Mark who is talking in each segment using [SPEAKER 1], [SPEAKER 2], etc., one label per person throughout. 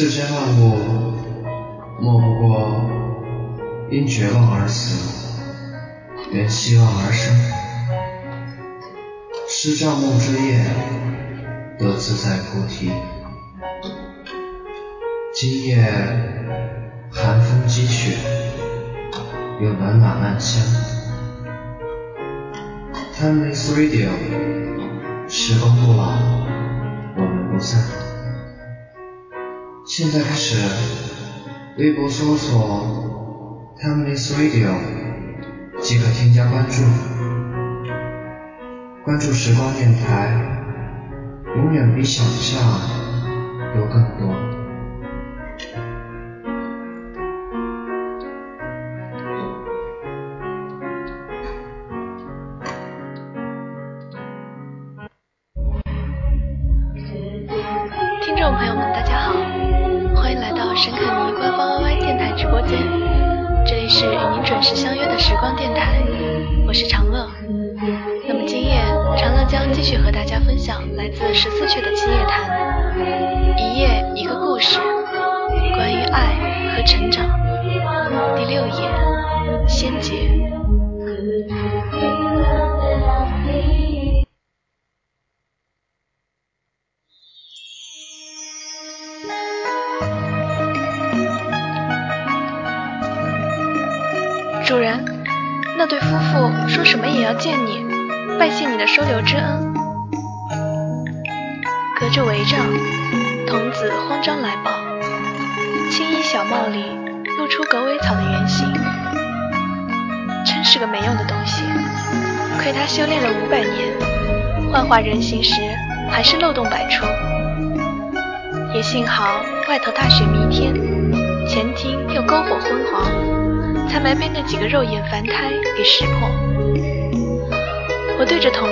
[SPEAKER 1] 世间万物，莫不过因绝望而死，缘希望而生。是照梦之夜，得自在菩提。今夜寒风积雪，有暖暖暗香。Timeless Radio，时光不老，我们不散。现在开始，微博搜索 Timeless Radio 即可添加关注。关注时光电台，永远比想象有更多。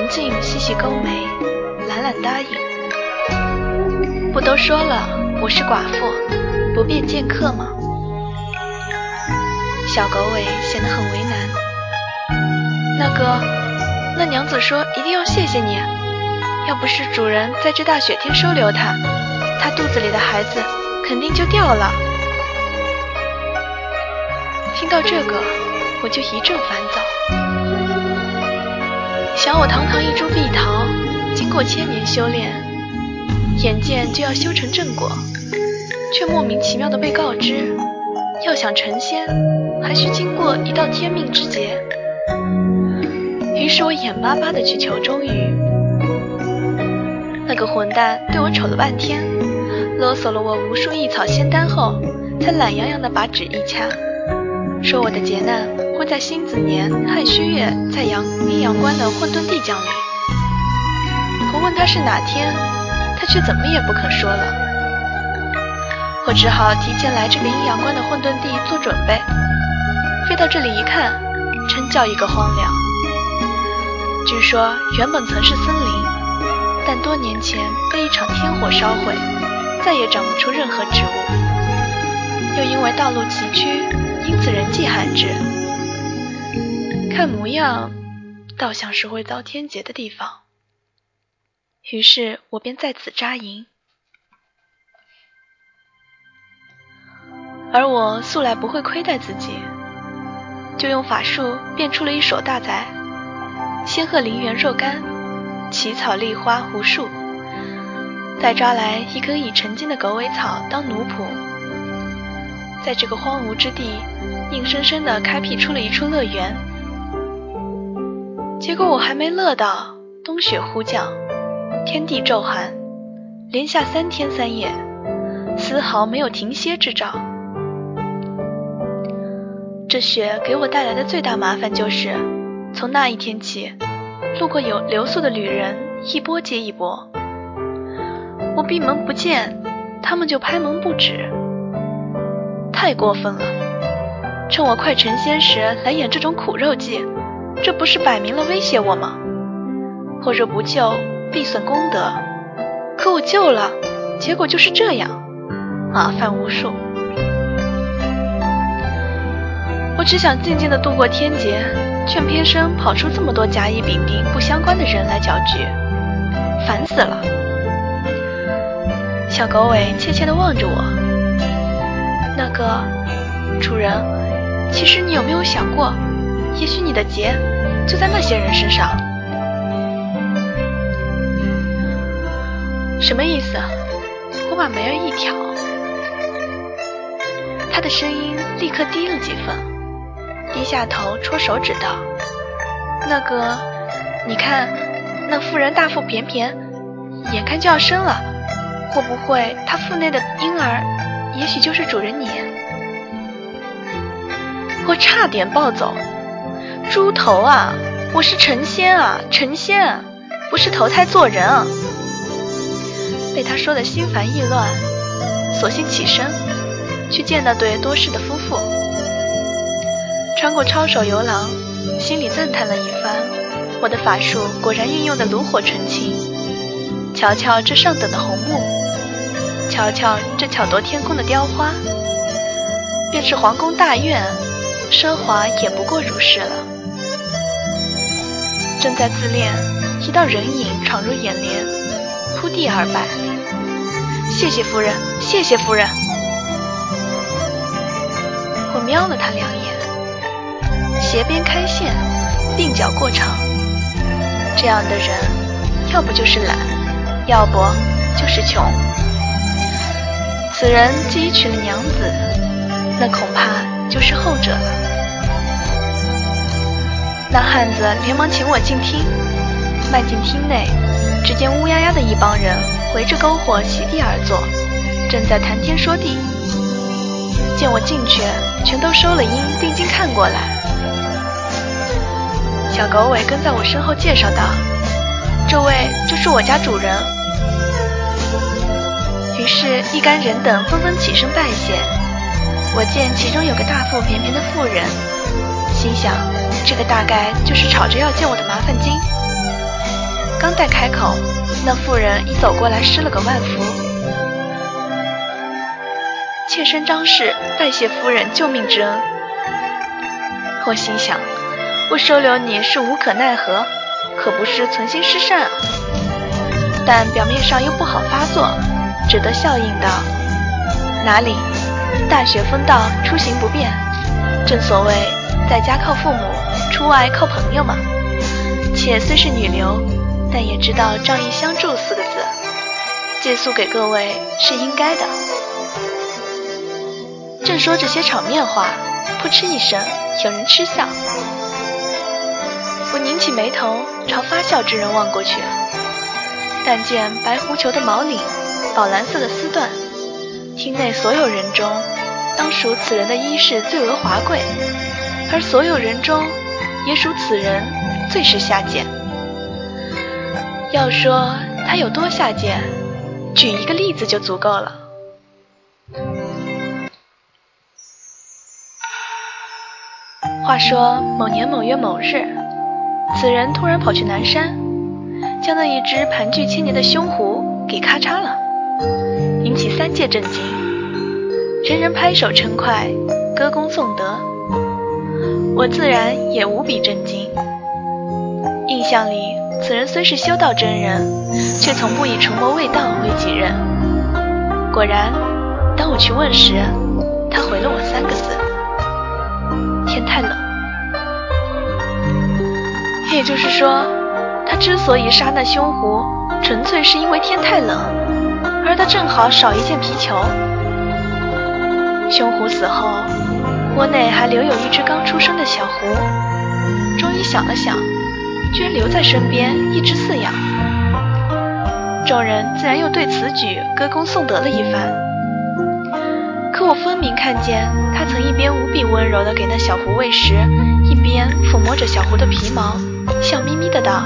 [SPEAKER 2] 对着铜镜细细勾眉，懒懒答应。不都说了我是寡妇，不便见客吗？小狗尾显得很为难。那个，那娘子说一定要谢谢你，要不是主人在这大雪天收留她，她肚子里的孩子肯定就掉了。听到这个，我就一阵烦躁。想我堂堂一株碧桃，经过千年修炼，眼见就要修成正果，却莫名其妙的被告知，要想成仙，还需经过一道天命之劫。于是我眼巴巴的去求中鱼，那个混蛋对我瞅了半天，啰嗦了我无数异草仙丹后，才懒洋洋的把纸一掐，说我的劫难会在辛子年亥戌月在阳阴阳关的混沌地降临。我问他是哪天，他却怎么也不肯说了。我只好提前来这个阴阳关的混沌地做准备。飞到这里一看，真叫一个荒凉。据说原本曾是森林，但多年前被一场天火烧毁，再也长不出任何植物。又因为道路崎岖，因此人迹罕至。看模样，倒像是会遭天劫的地方。于是我便在此扎营。而我素来不会亏待自己，就用法术变出了一手大宅。仙鹤林园若干，奇草丽花无数，再抓来一棵已成精的狗尾草当奴仆，在这个荒芜之地，硬生生的开辟出了一处乐园。结果我还没乐到，冬雪忽降，天地骤寒，连下三天三夜，丝毫没有停歇之兆。这雪给我带来的最大麻烦就是，从那一天起，路过有留宿的旅人一波接一波，我闭门不见，他们就拍门不止，太过分了！趁我快成仙时来演这种苦肉计，这不是摆明了威胁我吗？我若不救，必损功德；可我救了，结果就是这样，麻烦无数。我只想静静的度过天劫，却偏生跑出这么多甲乙丙丁不相关的人来搅局，烦死了！小狗尾怯怯的望着我，那个主人，其实你有没有想过，也许你的劫就在那些人身上？什么意思？我把眉儿一挑，他的声音立刻低了几分，低下头戳手指道：“那个，你看，那妇人大腹便便，眼看就要生了，会不会她腹内的婴儿，也许就是主人你？”我差点暴走，猪头啊！我是成仙啊，成仙，不是投胎做人啊。被他说的心烦意乱，索性起身去见那对多事的夫妇。穿过抄手游廊，心里赞叹了一番，我的法术果然运用的炉火纯青。瞧瞧这上等的红木，瞧瞧这巧夺天工的雕花，便是皇宫大院。奢华也不过如是了。正在自恋，一道人影闯入眼帘，扑地而拜。谢谢夫人，谢谢夫人。我瞄了他两眼，斜边开线，鬓角过长。这样的人，要不就是懒，要不就是穷。此人既已娶了娘子，那恐怕……就是后者了。那汉子连忙请我进厅，迈进厅内，只见乌压压的一帮人围着篝火席地而坐，正在谈天说地。见我进去，全都收了音，定睛看过来。小狗尾跟在我身后介绍道：“这位就是我家主人。”于是，一干人等纷纷起身拜谢。我见其中有个大腹便便的妇人，心想这个大概就是吵着要见我的麻烦精。刚待开口，那妇人已走过来施了个万福，妾身张氏拜谢夫人救命之恩。我心想，我收留你是无可奈何，可不是存心失善啊。但表面上又不好发作，只得笑应道：哪里？大学风道，出行不便。正所谓，在家靠父母，出外靠朋友嘛。且虽是女流，但也知道“仗义相助”四个字，借宿给各位是应该的。正说这些场面话，扑哧一声，有人嗤笑。我拧起眉头，朝发笑之人望过去，但见白狐裘的毛领，宝蓝色的丝缎。厅内所有人中，当属此人的衣饰最为华贵，而所有人中，也属此人最是下贱。要说他有多下贱，举一个例子就足够了。话说某年某月某日，此人突然跑去南山，将那一只盘踞千年的胸狐给咔嚓了。引起三界震惊，人人拍手称快，歌功颂德。我自然也无比震惊。印象里，此人虽是修道真人，却从不以除魔卫道为己任。果然，当我去问时，他回了我三个字：天太冷。也就是说，他之所以杀那凶狐，纯粹是因为天太冷。而他正好少一件皮球。凶狐死后，窝内还留有一只刚出生的小狐。终于想了想，居然留在身边一直饲养。众人自然又对此举歌功颂德了一番。可我分明看见他曾一边无比温柔地给那小狐喂食，一边抚摸着小狐的皮毛，笑眯眯的道：“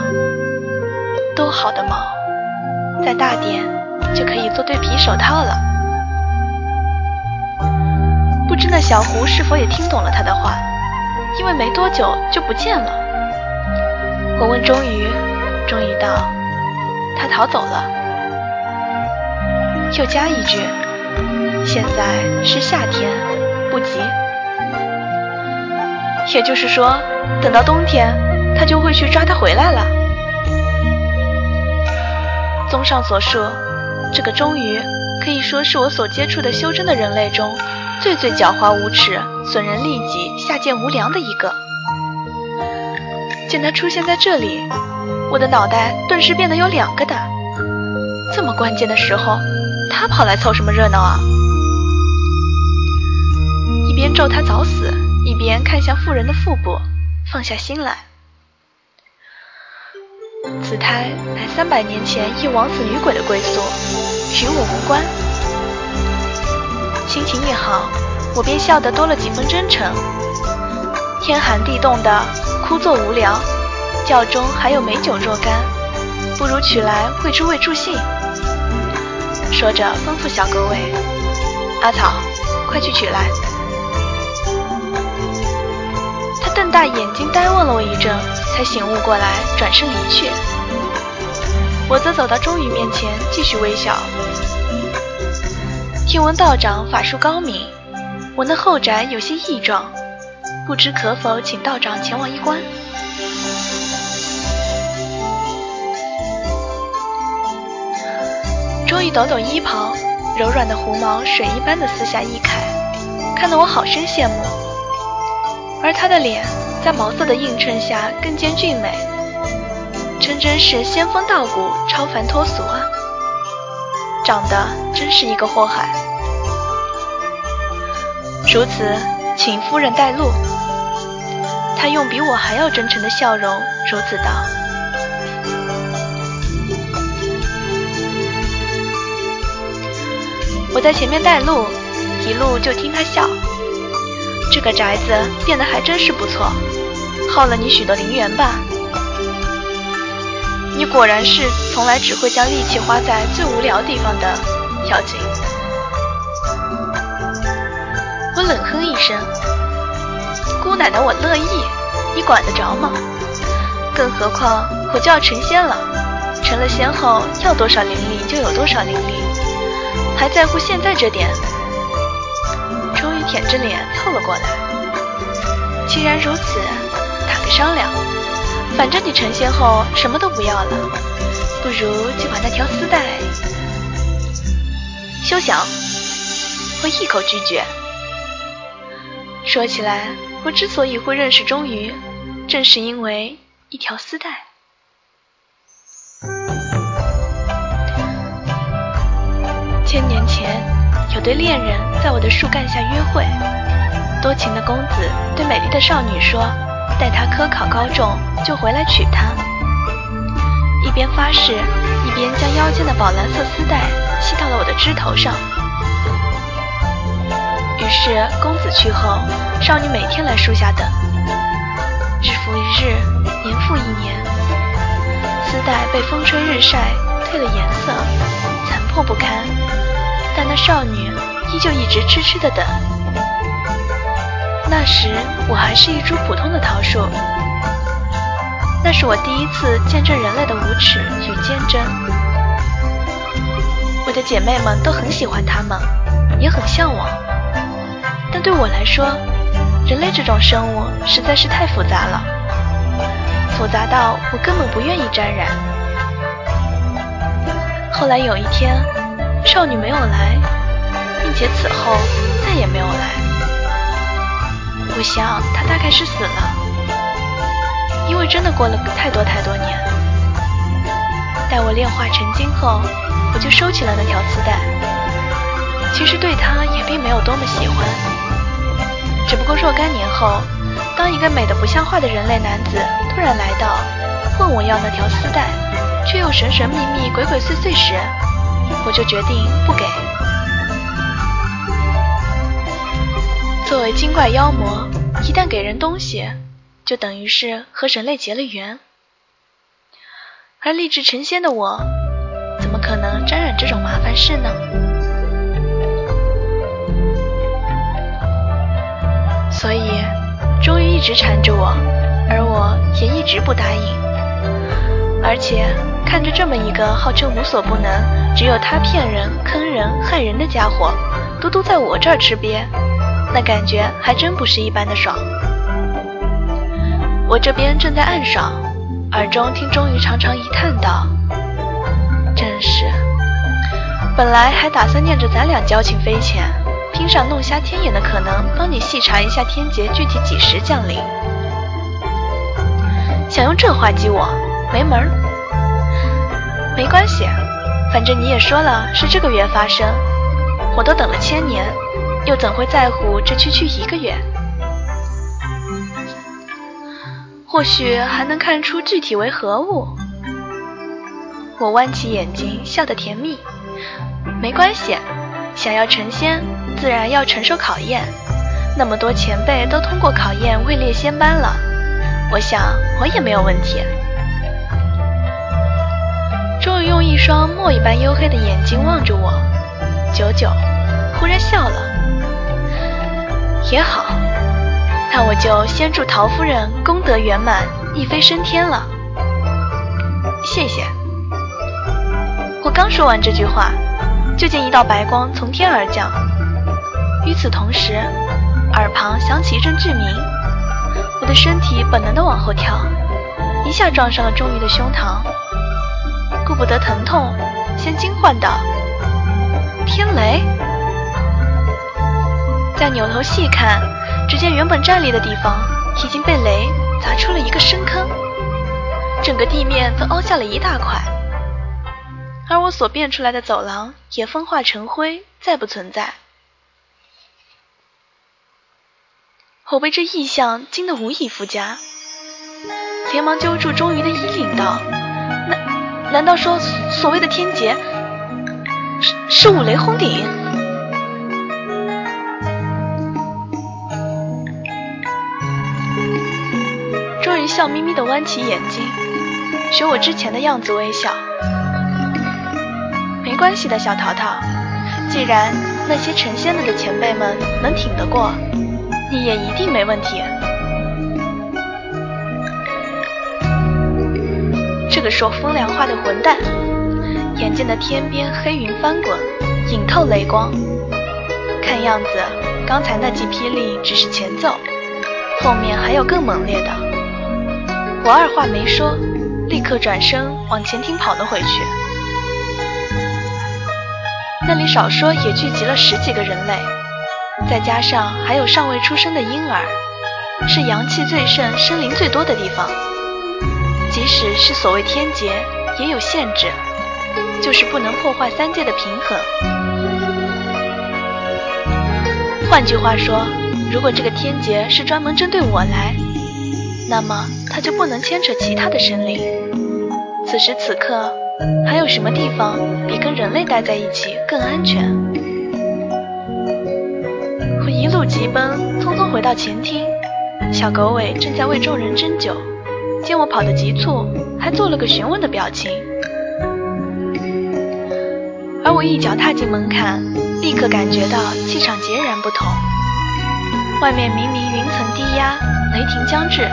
[SPEAKER 2] 多好的毛，再大点。”就可以做对皮手套了。不知那小狐是否也听懂了他的话，因为没多久就不见了。我问终于，终于道：“他逃走了。”又加一句：“现在是夏天，不急。”也就是说，等到冬天，他就会去抓他回来了。综上所述。这个终于可以说是我所接触的修真的人类中最最狡猾无耻、损人利己、下贱无良的一个。见他出现在这里，我的脑袋顿时变得有两个大。这么关键的时候，他跑来凑什么热闹啊？一边咒他早死，一边看向妇人的腹部，放下心来。此胎乃三百年前一王死女鬼的归宿，与我无关。心情一好，我便笑得多了几分真诚。天寒地冻的，枯坐无聊，轿中还有美酒若干，不如取来喂诸位助兴。说着，吩咐小各位：“阿草，快去取来。”他瞪大眼睛呆望了我一阵，才醒悟过来，转身离去。我则走到钟宇面前，继续微笑。听闻道长法术高明，我那后宅有些异状，不知可否请道长前往一观？钟宇抖抖衣袍，柔软的狐毛水一般的四下一凯，看得我好生羡慕。而他的脸在毛色的映衬下更见俊美。真真是仙风道骨，超凡脱俗啊！长得真是一个祸害。如此，请夫人带路。他用比我还要真诚的笑容，如此道：“我在前面带路，一路就听他笑。这个宅子变得还真是不错，耗了你许多灵元吧？”你果然是从来只会将力气花在最无聊地方的妖精。我冷哼一声：“姑奶奶，我乐意，你管得着吗？更何况我就要成仙了，成了仙后要多少灵力就有多少灵力，还在乎现在这点？”终于舔着脸凑了过来。既然如此，打个商量。反正你成仙后什么都不要了，不如就把那条丝带。休想！我一口拒绝。说起来，我之所以会认识钟瑜，正是因为一条丝带。千年前，有对恋人在我的树干下约会，多情的公子对美丽的少女说。待他科考高中，就回来娶她。一边发誓，一边将腰间的宝蓝色丝带系到了我的枝头上。于是公子去后，少女每天来树下等。日复一日，年复一年，丝带被风吹日晒，褪了颜色，残破不堪。但那少女依旧一直痴痴的等。那时我还是一株普通的桃树，那是我第一次见证人类的无耻与坚贞。我的姐妹们都很喜欢它们，也很向往，但对我来说，人类这种生物实在是太复杂了，复杂到我根本不愿意沾染。后来有一天，少女没有来，并且此后再也没有来。我想他大概是死了，因为真的过了太多太多年。待我炼化成精后，我就收起了那条丝带。其实对他也并没有多么喜欢，只不过若干年后，当一个美得不像话的人类男子突然来到，问我要那条丝带，却又神神秘秘、鬼鬼祟祟时，我就决定不给。作为精怪妖魔，一旦给人东西，就等于是和人类结了缘。而立志成仙的我，怎么可能沾染这种麻烦事呢？所以，终于一直缠着我，而我也一直不答应。而且，看着这么一个号称无所不能、只有他骗人、坑人、害人的家伙，独独在我这儿吃瘪。那感觉还真不是一般的爽。我这边正在暗爽，耳中听钟于长长一叹道：“真是，本来还打算念着咱俩交情匪浅，拼上弄瞎天眼的可能，帮你细查一下天劫具体几时降临。想用这话激我，没门儿。没关系，反正你也说了是这个月发生，我都等了千年，又怎会在乎这区区一个月？或许还能看出具体为何物。我弯起眼睛，笑得甜蜜。没关系，想要成仙，自然要承受考验。那么多前辈都通过考验，位列仙班了，我想我也没有问题。终于用一双墨一般黝黑的眼睛望着我，久久，忽然笑了。也好。那我就先祝陶夫人功德圆满，一飞升天了。谢谢。我刚说完这句话，就见一道白光从天而降。与此同时，耳旁响起一阵巨鸣，我的身体本能的往后跳，一下撞上了钟离的胸膛。顾不得疼痛，先惊唤道：“天雷！”再扭头细看。只见原本站立的地方已经被雷砸出了一个深坑，整个地面都凹下了一大块，而我所变出来的走廊也风化成灰，再不存在。我被这异象惊得无以复加，连忙揪住钟瑜的衣领道：“难难道说所谓的天劫是是五雷轰顶？”笑眯眯地弯起眼睛，学我之前的样子微笑。没关系的，小淘淘，既然那些成仙了的前辈们能挺得过，你也一定没问题。这个说风凉话的混蛋！眼见的天边黑云翻滚，影透雷光，看样子刚才那记霹雳只是前奏，后面还有更猛烈的。我二话没说，立刻转身往前厅跑了回去。那里少说也聚集了十几个人类，再加上还有尚未出生的婴儿，是阳气最盛、生灵最多的地方。即使是所谓天劫，也有限制，就是不能破坏三界的平衡。换句话说，如果这个天劫是专门针对我来，那么。他就不能牵扯其他的生灵。此时此刻，还有什么地方比跟人类待在一起更安全？我一路急奔，匆匆回到前厅，小狗尾正在为众人斟酒，见我跑得急促，还做了个询问的表情。而我一脚踏进门槛，立刻感觉到气场截然不同。外面明明云层低压，雷霆将至。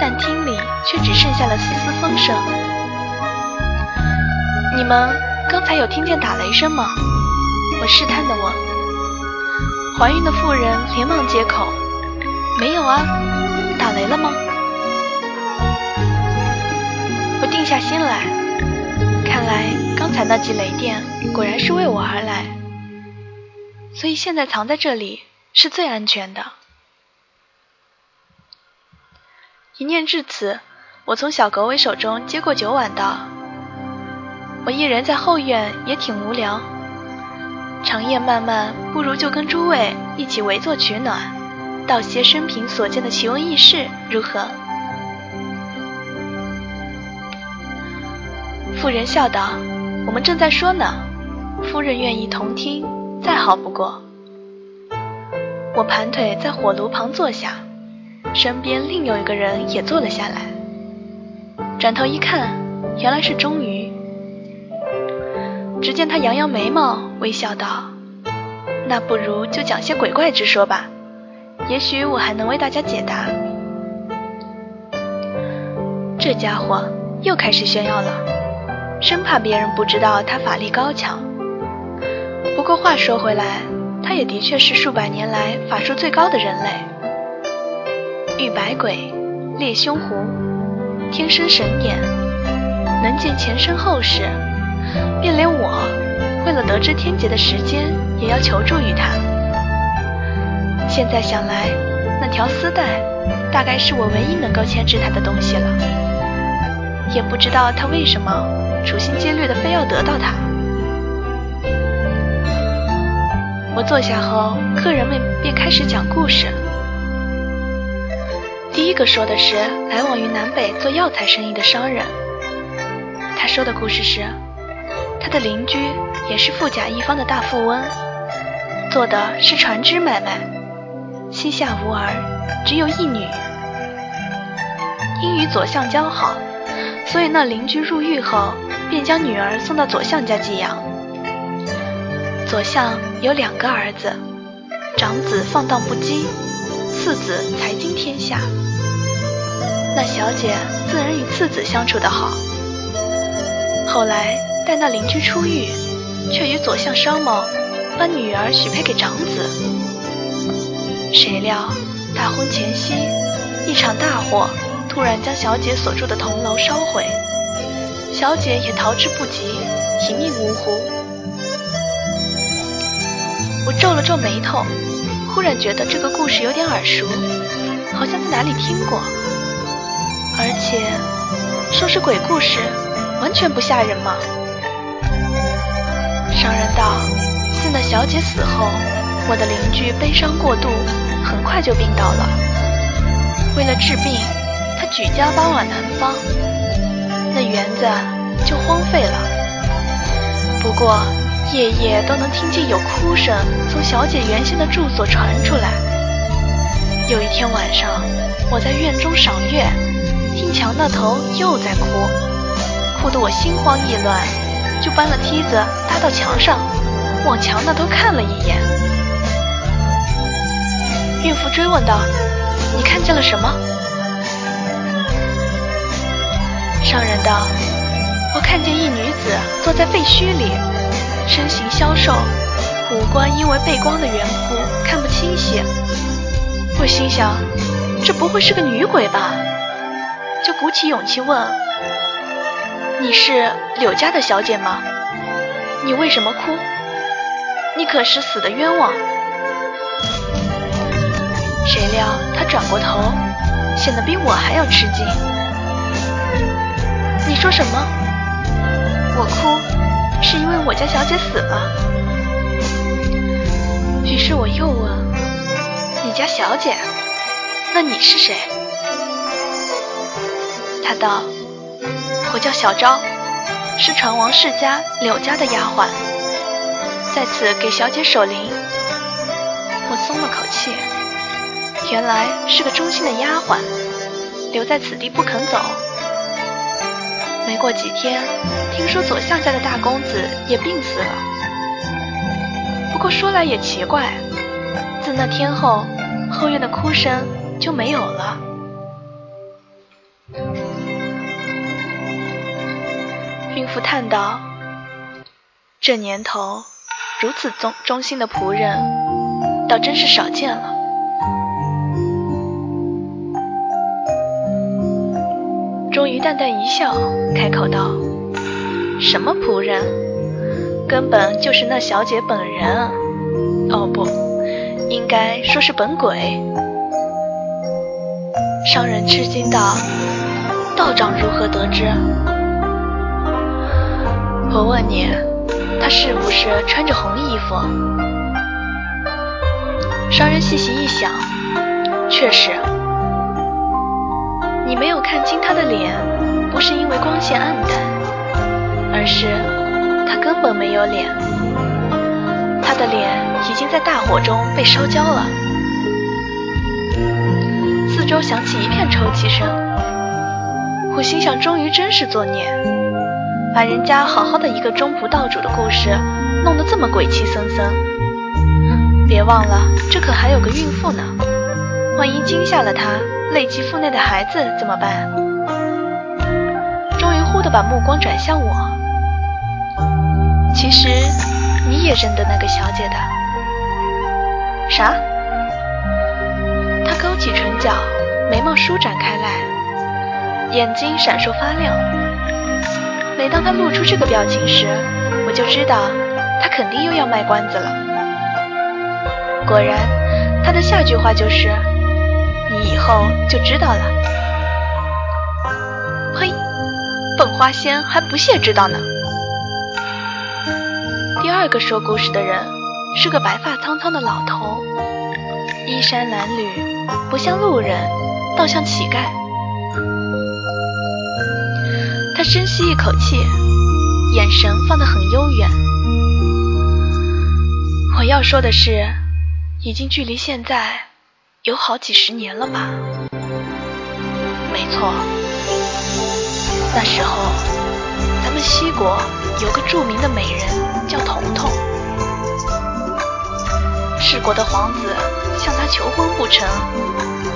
[SPEAKER 2] 但厅里却只剩下了丝丝风声。你们刚才有听见打雷声吗？我试探地问。怀孕的妇人连忙接口：“没有啊，打雷了吗？”我定下心来，看来刚才那记雷电果然是为我而来，所以现在藏在这里是最安全的。一念至此，我从小狗尾手中接过酒碗，道：“我一人在后院也挺无聊，长夜漫漫，不如就跟诸位一起围坐取暖，道些生平所见的奇闻异事，如何？”妇人笑道：“我们正在说呢，夫人愿意同听，再好不过。”我盘腿在火炉旁坐下。身边另有一个人也坐了下来，转头一看，原来是钟鱼。只见他扬扬眉毛，微笑道：“那不如就讲些鬼怪之说吧，也许我还能为大家解答。”这家伙又开始炫耀了，生怕别人不知道他法力高强。不过话说回来，他也的确是数百年来法术最高的人类。遇百鬼，猎凶狐，天生神眼，能见前生后世，便连我为了得知天劫的时间，也要求助于他。现在想来，那条丝带大概是我唯一能够牵制他的东西了。也不知道他为什么处心积虑的非要得到它。我坐下后，客人们便开始讲故事。第一个说的是来往于南北做药材生意的商人。他说的故事是，他的邻居也是富甲一方的大富翁，做的是船只买卖，膝下无儿，只有一女。因与左相交好，所以那邻居入狱后，便将女儿送到左相家寄养。左相有两个儿子，长子放荡不羁，次子才经天下。小姐自然与次子相处得好。后来待那邻居出狱，却与左相商谋，把女儿许配给长子。谁料大婚前夕，一场大火突然将小姐所住的铜楼烧毁，小姐也逃之不及，一命呜呼。我皱了皱眉头，忽然觉得这个故事有点耳熟，好像在哪里听过。而且说是鬼故事，完全不吓人嘛。商人道：自那小姐死后，我的邻居悲伤过度，很快就病倒了。为了治病，他举家搬往南方，那园子就荒废了。不过。夜夜都能听见有哭声从小姐原先的住所传出来。有一天晚上，我在院中赏月，听墙那头又在哭，哭得我心慌意乱，就搬了梯子搭到墙上，往墙那头看了一眼。孕妇追问道：“你看见了什么？”商人道：“我看见一女子坐在废墟里。”身形消瘦，五官因为背光的缘故看不清晰。我心想，这不会是个女鬼吧？就鼓起勇气问：“你是柳家的小姐吗？你为什么哭？你可是死的冤枉？”谁料他转过头，显得比我还要吃惊。你说什么？我哭。是因为我家小姐死了，于是我又问：“你家小姐？那你是谁？”他道：“我叫小昭，是传王世家柳家的丫鬟，在此给小姐守灵。”我松了口气，原来是个忠心的丫鬟，留在此地不肯走。没过几天，听说左相家的大公子也病死了。不过说来也奇怪，自那天后，后院的哭声就没有了。孕妇叹道：“这年头，如此忠忠心的仆人，倒真是少见了。”终于淡淡一笑，开口道：“什么仆人？根本就是那小姐本人。哦，不，应该说是本鬼。”商人吃惊道：“道长如何得知？”我问你，他是不是穿着红衣服？商人细细一想，确实。你没有看清他的脸，不是因为光线暗淡，而是他根本没有脸。他的脸已经在大火中被烧焦了。四周响起一片抽泣声，我心想：终于真是作孽，把人家好好的一个中仆道主的故事弄得这么鬼气森森。别忘了，这可还有个孕妇呢，万一惊吓了她。累及腹内的孩子怎么办？终于忽地把目光转向我。其实你也认得那个小姐的？啥？他勾起唇角，眉毛舒展开来，眼睛闪烁发亮。每当他露出这个表情时，我就知道他肯定又要卖关子了。果然，他的下句话就是：“你以后就知道了。”呸！笨花仙还不屑知道呢。第二个说故事的人是个白发苍苍的老头，衣衫褴褛，不像路人，倒像乞丐。深吸一口气，眼神放得很悠远。我要说的是，已经距离现在有好几十年了吧？没错，那时候咱们西国有个著名的美人。叫彤彤，世国的皇子向她求婚不成，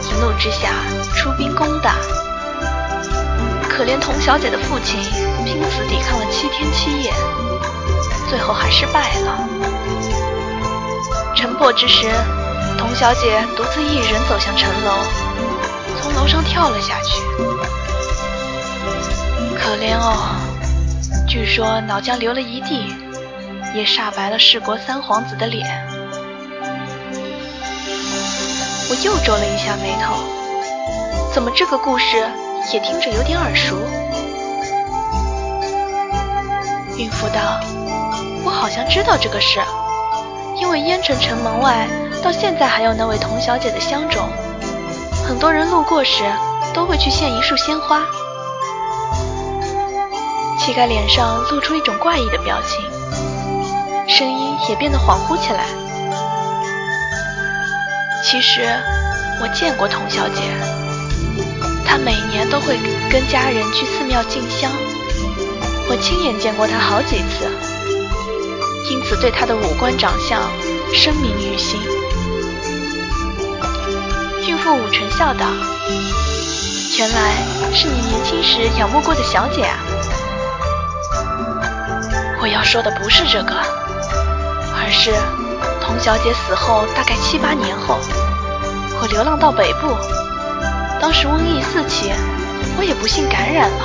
[SPEAKER 2] 一怒之下出兵攻打。可怜童小姐的父亲拼死抵抗了七天七夜，最后还是败了。城破之时，童小姐独自一人走向城楼，从楼上跳了下去。可怜哦，据说脑浆流了一地。也煞白了世国三皇子的脸。我又皱了一下眉头，怎么这个故事也听着有点耳熟？孕妇道：“我好像知道这个事，因为烟城城门外到现在还有那位童小姐的香冢，很多人路过时都会去献一束鲜花。”乞丐脸上露出一种怪异的表情。声音也变得恍惚起来。其实我见过童小姐，每年都会跟家人去寺庙进香，我亲眼见过她好几次，因此对她的五官长相深明于心。孕妇武唇笑道：“原来是你年轻时仰慕过的小姐啊！”我要说的不是这个。而是童小姐死后大概七八年后，我流浪到北部，当时瘟疫四起，我也不幸感染了。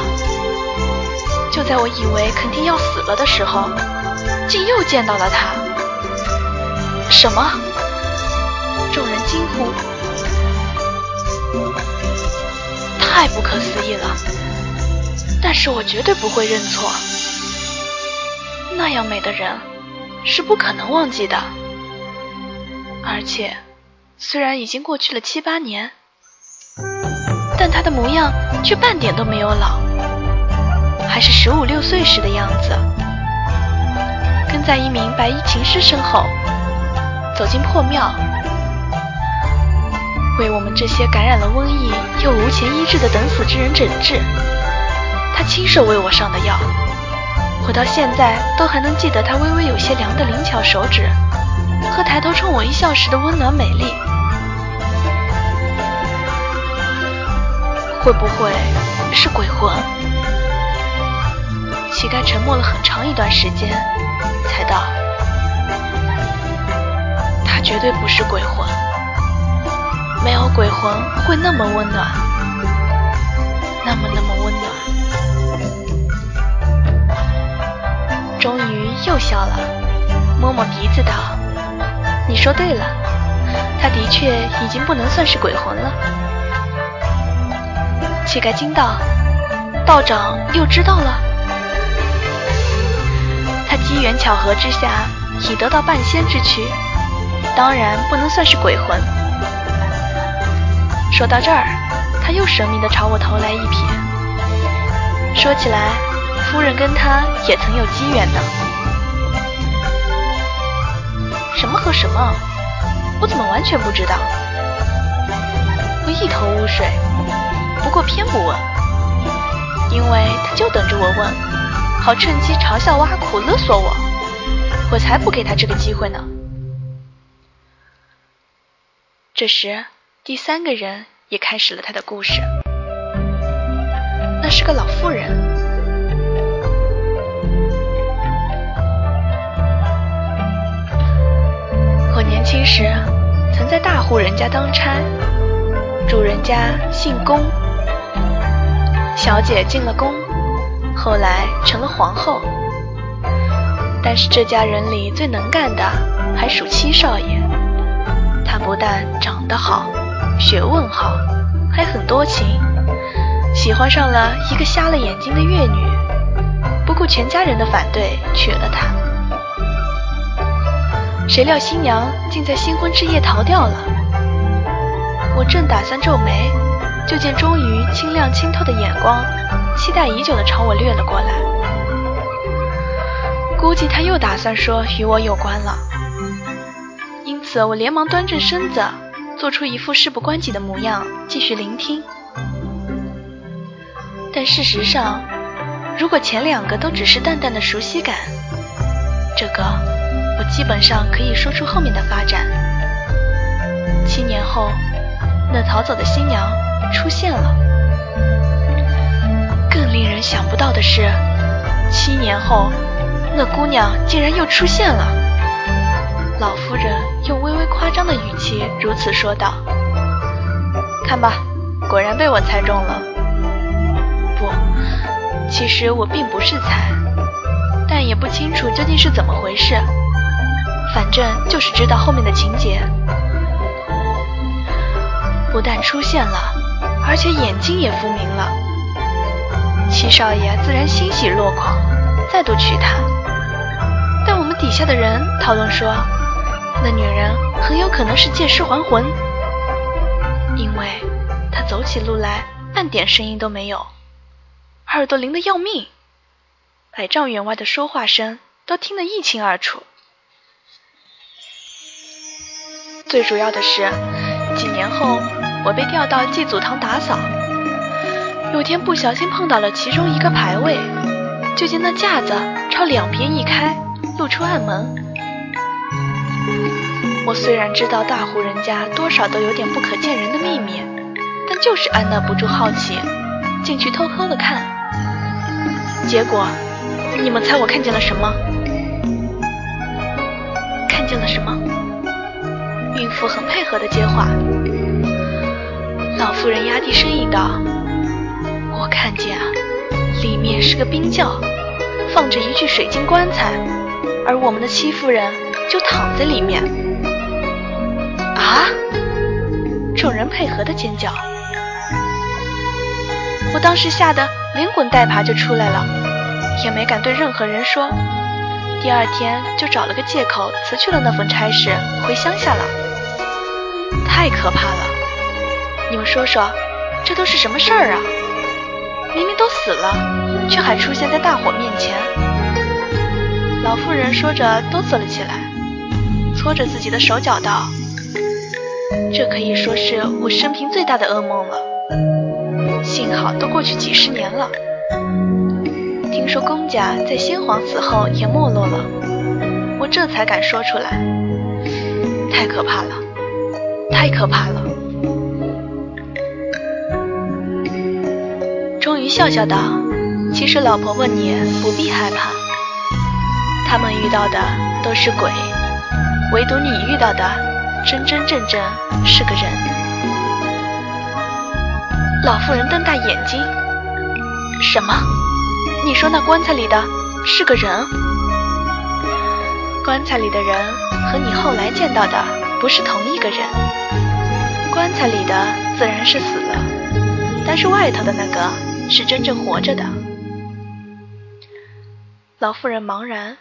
[SPEAKER 2] 就在我以为肯定要死了的时候，竟又见到了他。什么？众人惊呼。太不可思议了！但是我绝对不会认错。那样美的人。是不可能忘记的，而且虽然已经过去了七八年，他的模样却半点都没有老，还是十五六岁时的样子。跟在一名白衣琴师身后，走进破庙，为我们这些感染了瘟疫又无钱医治的等死之人诊治。他亲手为我上的药。我到现在都还能记得他微微有些凉的灵巧手指，和抬头冲我一笑时的温暖美丽。会不会是鬼魂？乞丐沉默了很长一段时间，才道：“他绝对不是鬼魂，没有鬼魂会那么温暖，那么那么温暖。”终于又笑了，摸摸鼻子道：“你说对了，他的确已经不能算是鬼魂了。”乞丐惊道：“道长又知道了？他机缘巧合之下已得到半仙之躯，当然不能算是鬼魂。”说到这儿，他又神秘地朝我投来一瞥。说起来。夫人跟他也曾有机缘呢。什么和什么？我怎么完全不知道？我一头雾水，过偏不问，因为他就等着我问，好趁机嘲笑挖苦勒索我，我才不给他这个机会呢。这时，第三个人也开始了他的故事。那是个老妇人。我年轻时，曾在大户人家当差，主人家姓龚，小姐进了宫，后来成了皇后。但是这家人里最能干的还属七少爷。他不但长得好，学问好，还很多情，喜欢上了一个瞎了眼睛的越女，不顾全家人的反对娶了她。谁料新娘竟在新婚之夜逃掉了。我正打算皱眉，就见终于清亮清透的眼光，期待已久的朝我掠了过来。估计他又打算说与我有关了，因此我连忙端正身子，做出一副事不关己的模样，继续聆听。但事实上，如果前两个都只是淡淡的熟悉感，这个我基本上可以说出后面的发展。七年后，那逃走的新娘出现了。更令人想不到的是，七年后。那姑娘竟然又出现了。老夫人用微微夸张的语气如此说道：“看吧，果然被我猜中了。不，其实我并不是猜，但也不清楚究竟是怎么回事。反正就是知道后面的情节。不但出现了，而且眼睛也复明了。七少爷自然欣喜若狂，再度娶她。”但我们底下的人讨论说，那女人很有可能是借尸还魂，因为她走起路来半点声音都没有，耳朵灵得要命，百丈远外的说话声都听得一清二楚。最主要的是，几年后我被调到祭祖堂打扫，有天不小心碰到了其中一个牌位，就见那架子朝两边一开。露出暗门。我虽然知道大户人家多少都有点不可见人的秘密，但就是按捺不住好奇，进去偷偷的看。结果，你们猜我看见了什么？看见了什么？孕妇很配合的接话。老妇人压低声音道：“我看见啊，里面是个冰窖，放着一具水晶棺材。”而我们的戚夫人就躺在里面。啊！众人配合的尖叫。我当时吓得连滚带爬就出来了，也没敢对任何人说。第二天就找了个借口辞去了那份差事，回乡下了。太可怕了！你们说说，这都是什么事儿啊？明明都死了，却还出现在大伙面前。老妇人说着哆嗦了起来，搓着自己的手脚道：“这可以说是我生平最大的噩梦了。幸好都过去几十年了。听说公家在先皇死后也没落了，我这才敢说出来。太可怕了，太可怕了。”笑笑道：“其实老婆婆你不必害怕。”他们遇到的都是鬼，唯独你遇到的真真正正是个人。老妇人瞪大眼睛：“什么？你说那棺材里的是个人？棺材里的人和你后来见到的不是同一个人。棺材里的自然是死了，但是外头的那个是真正活着的。”老妇人茫然。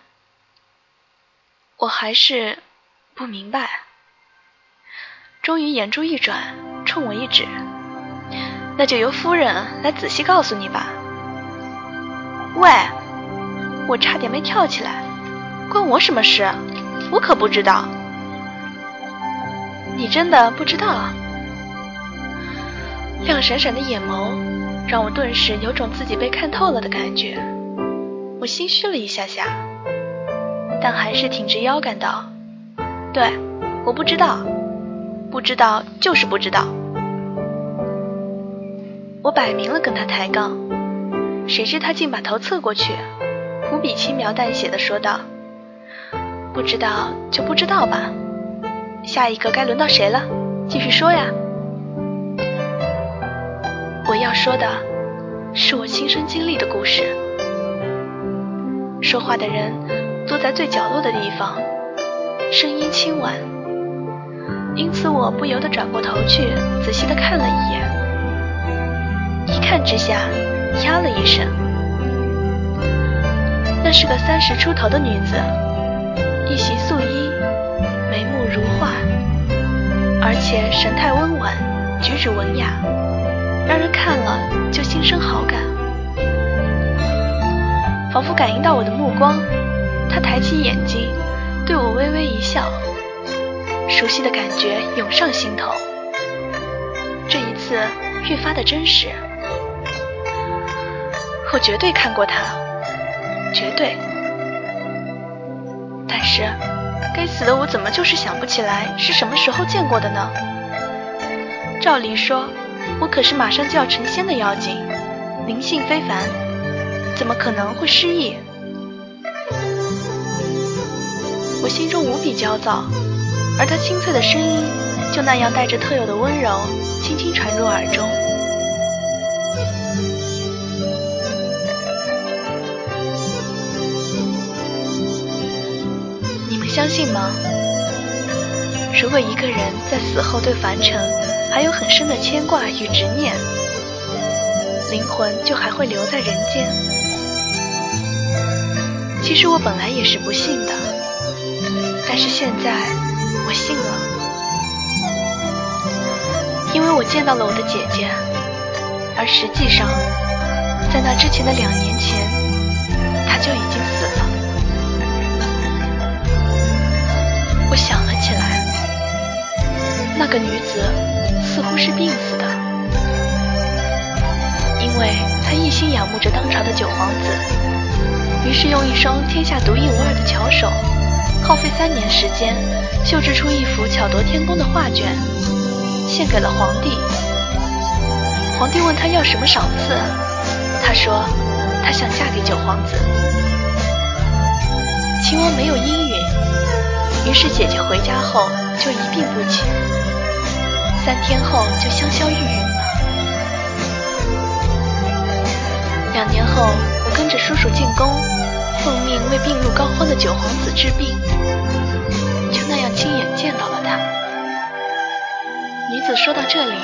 [SPEAKER 2] 我还是不明白。终于眼珠一转，冲我一指：“那就由夫人来仔细告诉你吧。”喂，我差点没跳起来，关我什么事？我可不知道。你真的不知道？亮闪闪的眼眸让我顿时有种自己被看透了的感觉。我心虚了一下下。但还是挺直腰杆道：“对，我不知道，不知道就是不知道。”我摆明了跟他抬杠，谁知他竟把头侧过去，无比轻描淡写的说道：“不知道就不知道吧，下一个该轮到谁了？继续说呀。”说的是我亲身经历的故事。说话的人。坐在最角落的地方，声音轻婉，因此我不由得转过头去，仔细地看了一眼。一看之下，呀了一声。那是个三十出头的女子，一袭素衣，眉目如画，而且神态温婉，举止文雅，让人看了就心生好感。仿佛感应到我的目光，他抬起眼睛，对我微微一笑，熟悉的感觉涌上心头。这一次越发的真实，我绝对看过他。绝对，但是，该死的我怎么就是想不起来是什么时候见过的呢？照理说，我可是马上就要成仙的妖精，灵性非凡，怎么可能会失忆？我心中无比焦躁，而他清脆的声音就那样带着特有的温柔，轻轻传入耳中。你们相信吗？如果一个人在死后对凡尘还有很深的牵挂与执念，灵魂就还会留在人间。其实我本来也是不信的，但是现在我信了，因为我见到了我的姐姐，而实际上，在那之前的两年前，她就已经死了。我想了起来，那个女子似乎是病死的，因为她一心仰慕着当朝的九皇子，于是用一双天下独一无二的巧手，耗费三年时间，绣制出一幅巧夺天工的画卷，献给了皇帝。皇帝问他要什么赏赐，他说他想嫁给九皇子。秦王没有应允。于是姐姐回家后就一病不起，三天后就香消玉殒了。两年后，我跟着叔叔进宫，奉命为病入膏肓的九皇子治病，就那样亲眼见到了他。女子说到这里，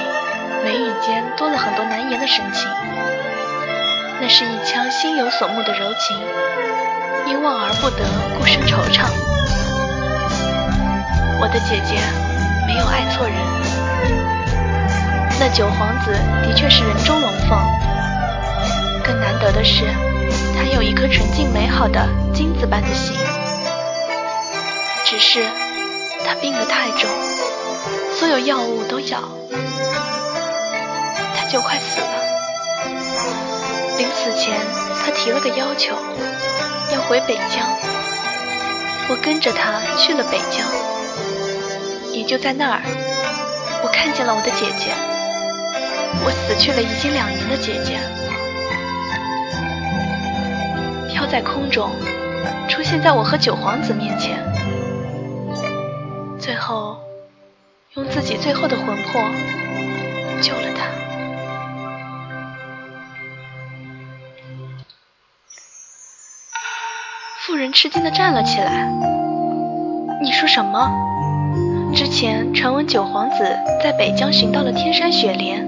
[SPEAKER 2] 眉宇间多了很多难言的神情，那是一腔心有所慕的柔情，因望而不得，故生惆怅。我的姐姐没有爱错人，那九皇子的确是人中龙凤。更难得的是，他有一颗纯净美好的金子般的心。只是他病得太重，所有药物都要，他就快死了。临死前，他提了个要求，要回北疆。我跟着他去了北疆。也就在那儿，我看见了我的姐姐，我死去了已经两年的姐姐，飘在空中，出现在我和九皇子面前，最后用自己最后的魂魄救了他。妇人吃惊的站了起来，你说什么？之前传闻九皇子在北疆寻到了天山雪莲，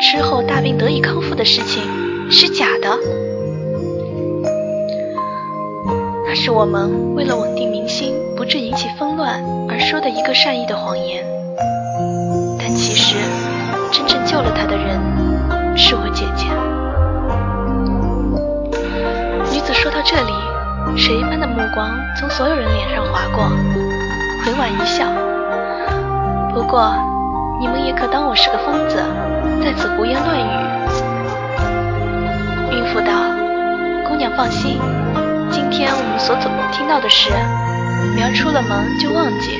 [SPEAKER 2] 之后大病得以康复的事情是假的。那是我们为了稳定民心，不致引起纷乱而说的一个善意的谎言。但其实，真正救了他的人是我姐姐。女子说到这里，水一般的目光从所有人脸上划过，委婉一笑。不过，你们也可当我是个疯子，在此胡言乱语。孕妇道：“姑娘放心，今天我们所总听到的事，苗出了门就忘记，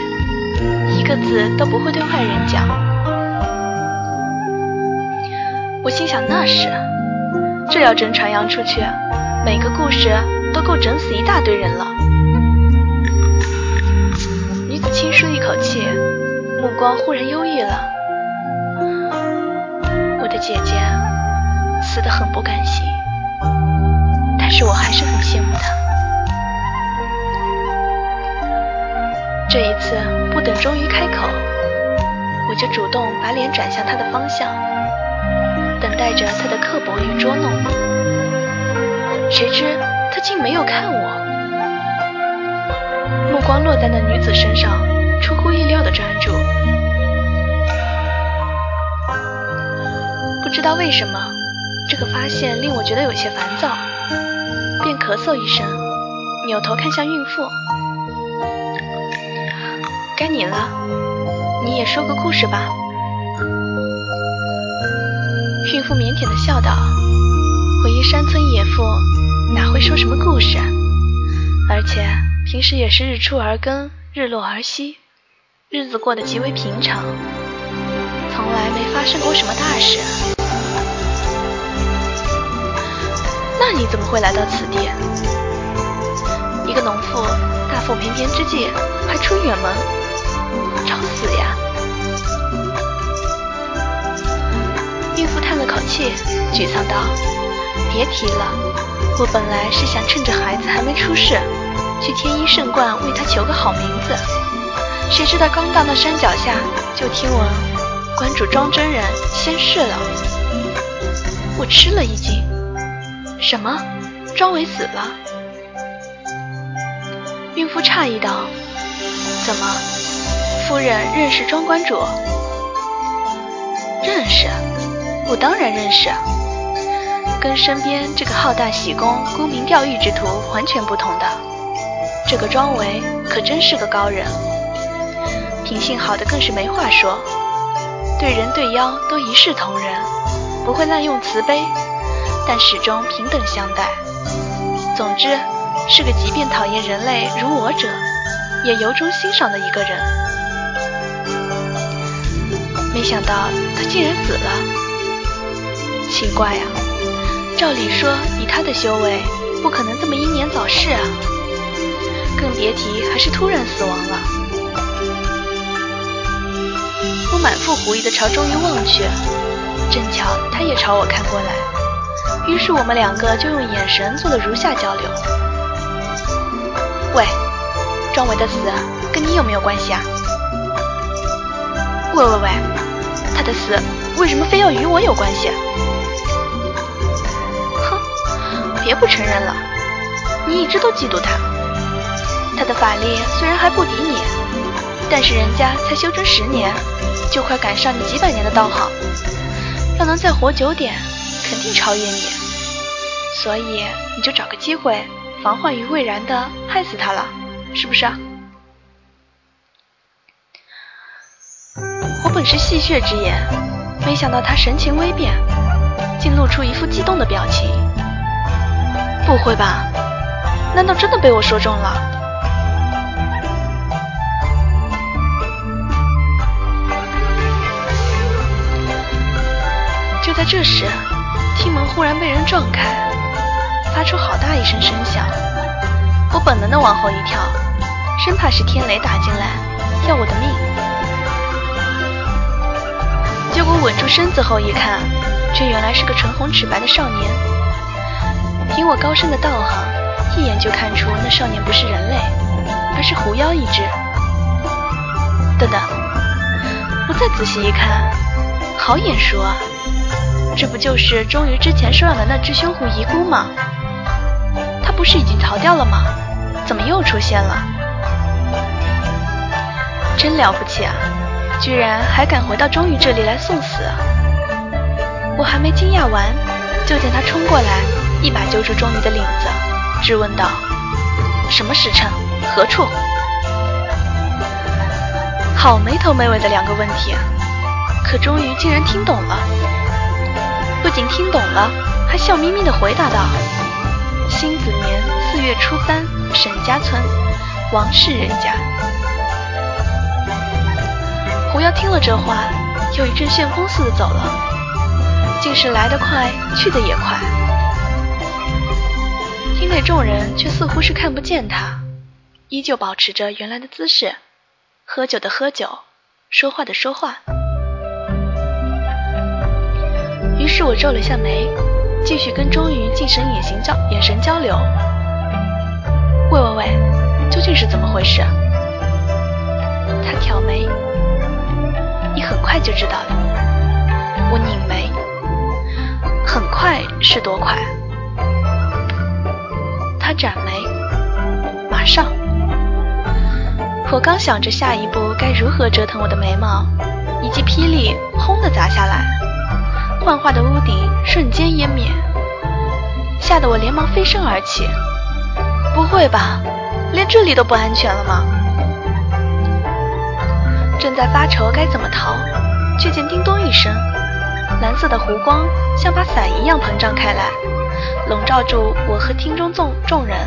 [SPEAKER 2] 一个字都不会对外人讲。”我心想：那是，这要真传扬出去，每个故事都够整死一大堆人了。女子轻舒一口气。目光忽然忧郁了，的姐姐死得很不甘心，但是我还是很羡慕她。这一次不等终于开口，我就主动把脸转向他的方向，等待着他的刻薄与捉弄。谁知他竟没有看我，目光落在那女子身上，出乎意料的专注。不知道为什么，这个发现令我觉得有些烦躁，便咳嗽一声，扭头看向孕妇。该你了，你也说个故事吧。孕妇腼腆的笑道：“我一山村野妇，哪会说什么故事？而且平时也是日出而更，日落而息，日子过得极为平常，从来没发生过什么大事。那你怎么会来到此地？一个农妇，大腹便便之际，还出远门？”找死呀！孕妇叹了口气，沮丧道：“别提了，我本来是想趁着孩子还没出世，去天一圣观为他求个好名字，谁知道刚到那山脚下，就听闻观主庄真人仙逝了。”我吃了一惊：“什么？庄伟死了？”孕妇诧异道：“怎么？”夫人认识庄观主？认识，我当然认识。跟身边这个好大喜功、沽名钓誉之徒完全不同的，这个庄维可真是个高人，品性好的更是没话说，对人对妖都一视同仁，不会滥用慈悲，但始终平等相待。总之，是个即便讨厌人类如我者，也由衷欣赏的一个人。没想到他竟然死了，奇怪呀！照理说，以他的修为，不可能这么英年早逝啊，更别提还是突然死亡了。我满腹狐疑的朝钟瑜望去，正巧他也朝我看过来，于是我们两个就用眼神做了如下交流：喂，庄伟的死跟你有没有关系啊？喂喂喂！他的死为什么非要与我有关系？哼，别不承认了，你一直都嫉妒他。他的法力虽然还不敌你，但是人家才修真十年，就快赶上你几百年的道行。要能再活久点，肯定超越你。所以你就找个机会，防患于未然的害死他了，是不是啊？本是戏谑之言，没想到他神情微变，竟露出一副激动的表情。不会吧？难道真的被我说中了？就在这时，厅门忽然被人撞开，发出好大一声声响。我本能的往后一跳，生怕是天雷打进来，要我的命。结果稳住身子后一看，却原来是个唇红齿白的少年。凭我高深的道行，一眼就看出那少年不是人类，而是狐妖一只。等等，我再仔细一看，好眼熟啊！这不就是钟于之前收养的那只凶狐遗孤吗？不是已经逃掉了吗？怎么又出现了？真了不起啊！居然还敢回到钟宇这里来送死！我还没惊讶完，就见他冲过来，一把揪住钟宇的领子，质问道：“什么时辰？何处？”好没头没尾的两个问题，可钟宇竟然听懂了。不仅听懂了，还笑眯眯地回答道：“辛子年四月初三，沈家村王氏人家。”狐妖听了这话，又一阵旋风似的走了，竟是来得快，去得也快。厅内众人却似乎是看不见他，依旧保持着原来的姿势，喝酒的喝酒，说话的说话。于是我皱了下眉，继续跟钟鱼进行眼神交眼神交流。喂喂喂，究竟是怎么回事？他挑眉，你很快就知道了。我拧眉，很快是多快？他展眉，马上。我刚想着下一步该如何折腾我的眉毛，一记霹雳轰的砸下来，幻化的屋顶瞬间湮灭，吓得我连忙飞身而起。不会吧，连这里都不安全了吗？正在发愁该怎么逃，却见叮咚一声，蓝色的弧光像把伞一样膨胀开来，笼罩住我和厅中众众人。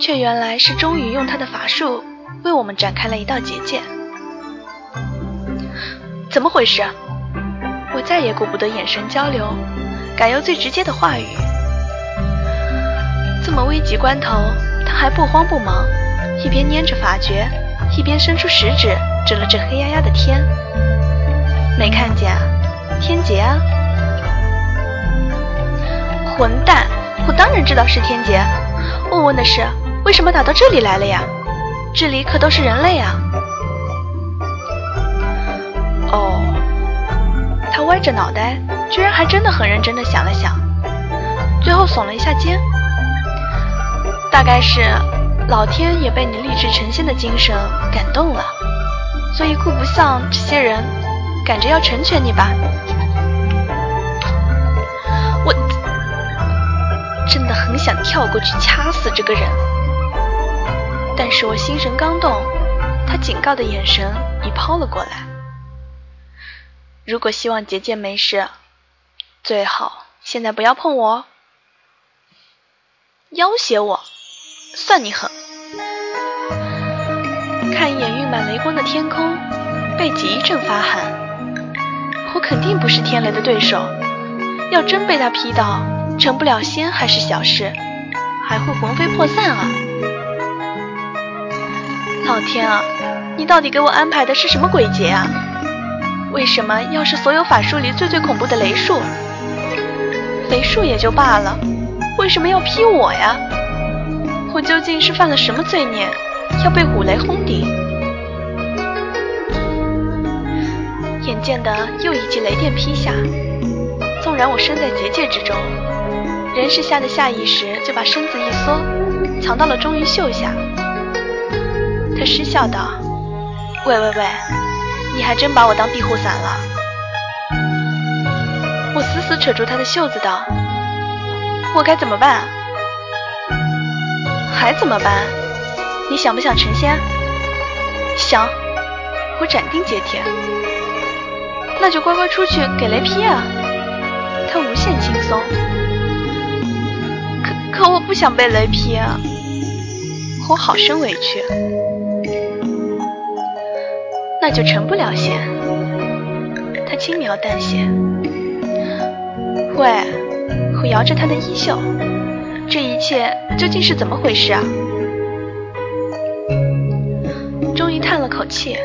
[SPEAKER 2] 却原来是终于用他的法术为我们展开了一道结界。怎么回事？我再也顾不得眼神交流，改用最直接的话语。这么危急关头，他还不慌不忙，一边捏着法诀，一边伸出食指指了指黑压压的天。没看见？天劫啊！混蛋！我当然知道是天劫。我问的是。为什么打到这里来了呀？这里可都是人类啊！哦，他歪着脑袋，居然还真的很认真的想了想，最后耸了一下肩。大概是老天也被你立志成仙的精神感动了，所以顾不上这些人，赶着要成全你吧。我真的很想跳过去掐死这个人。但是我心神刚动，他警告的眼神已抛了过来。如果希望结界没事，最好现在不要碰我。要挟我，算你狠！看一眼晕满雷光的天空，背脊一阵发寒。我肯定不是天雷的对手，要真被他劈到，成不了仙还是小事，还会魂飞魄散啊！老天啊，你到底给我安排的是什么鬼节啊？为什么要是所有法术里最最恐怖的雷术？雷术也就罢了，为什么要劈我呀？我究竟是犯了什么罪孽，要被五雷轰顶？眼见的又一记雷电劈下，纵然我身在结界之中，人是吓得下意识就把身子一缩，藏到了钟于袖下。他失笑道：“喂喂喂，你还真把我当庇护伞了。”我死死扯住他的袖子道：“我该怎么办？还怎么办？你想不想成仙？想，我斩钉截铁。那就乖乖出去给雷劈啊！”他无限轻松。可可我不想被雷劈啊！我好生委屈。那就成不了仙。他轻描淡写。喂，我摇着他的衣袖，这一切究竟是怎么回事啊？终于叹了口气，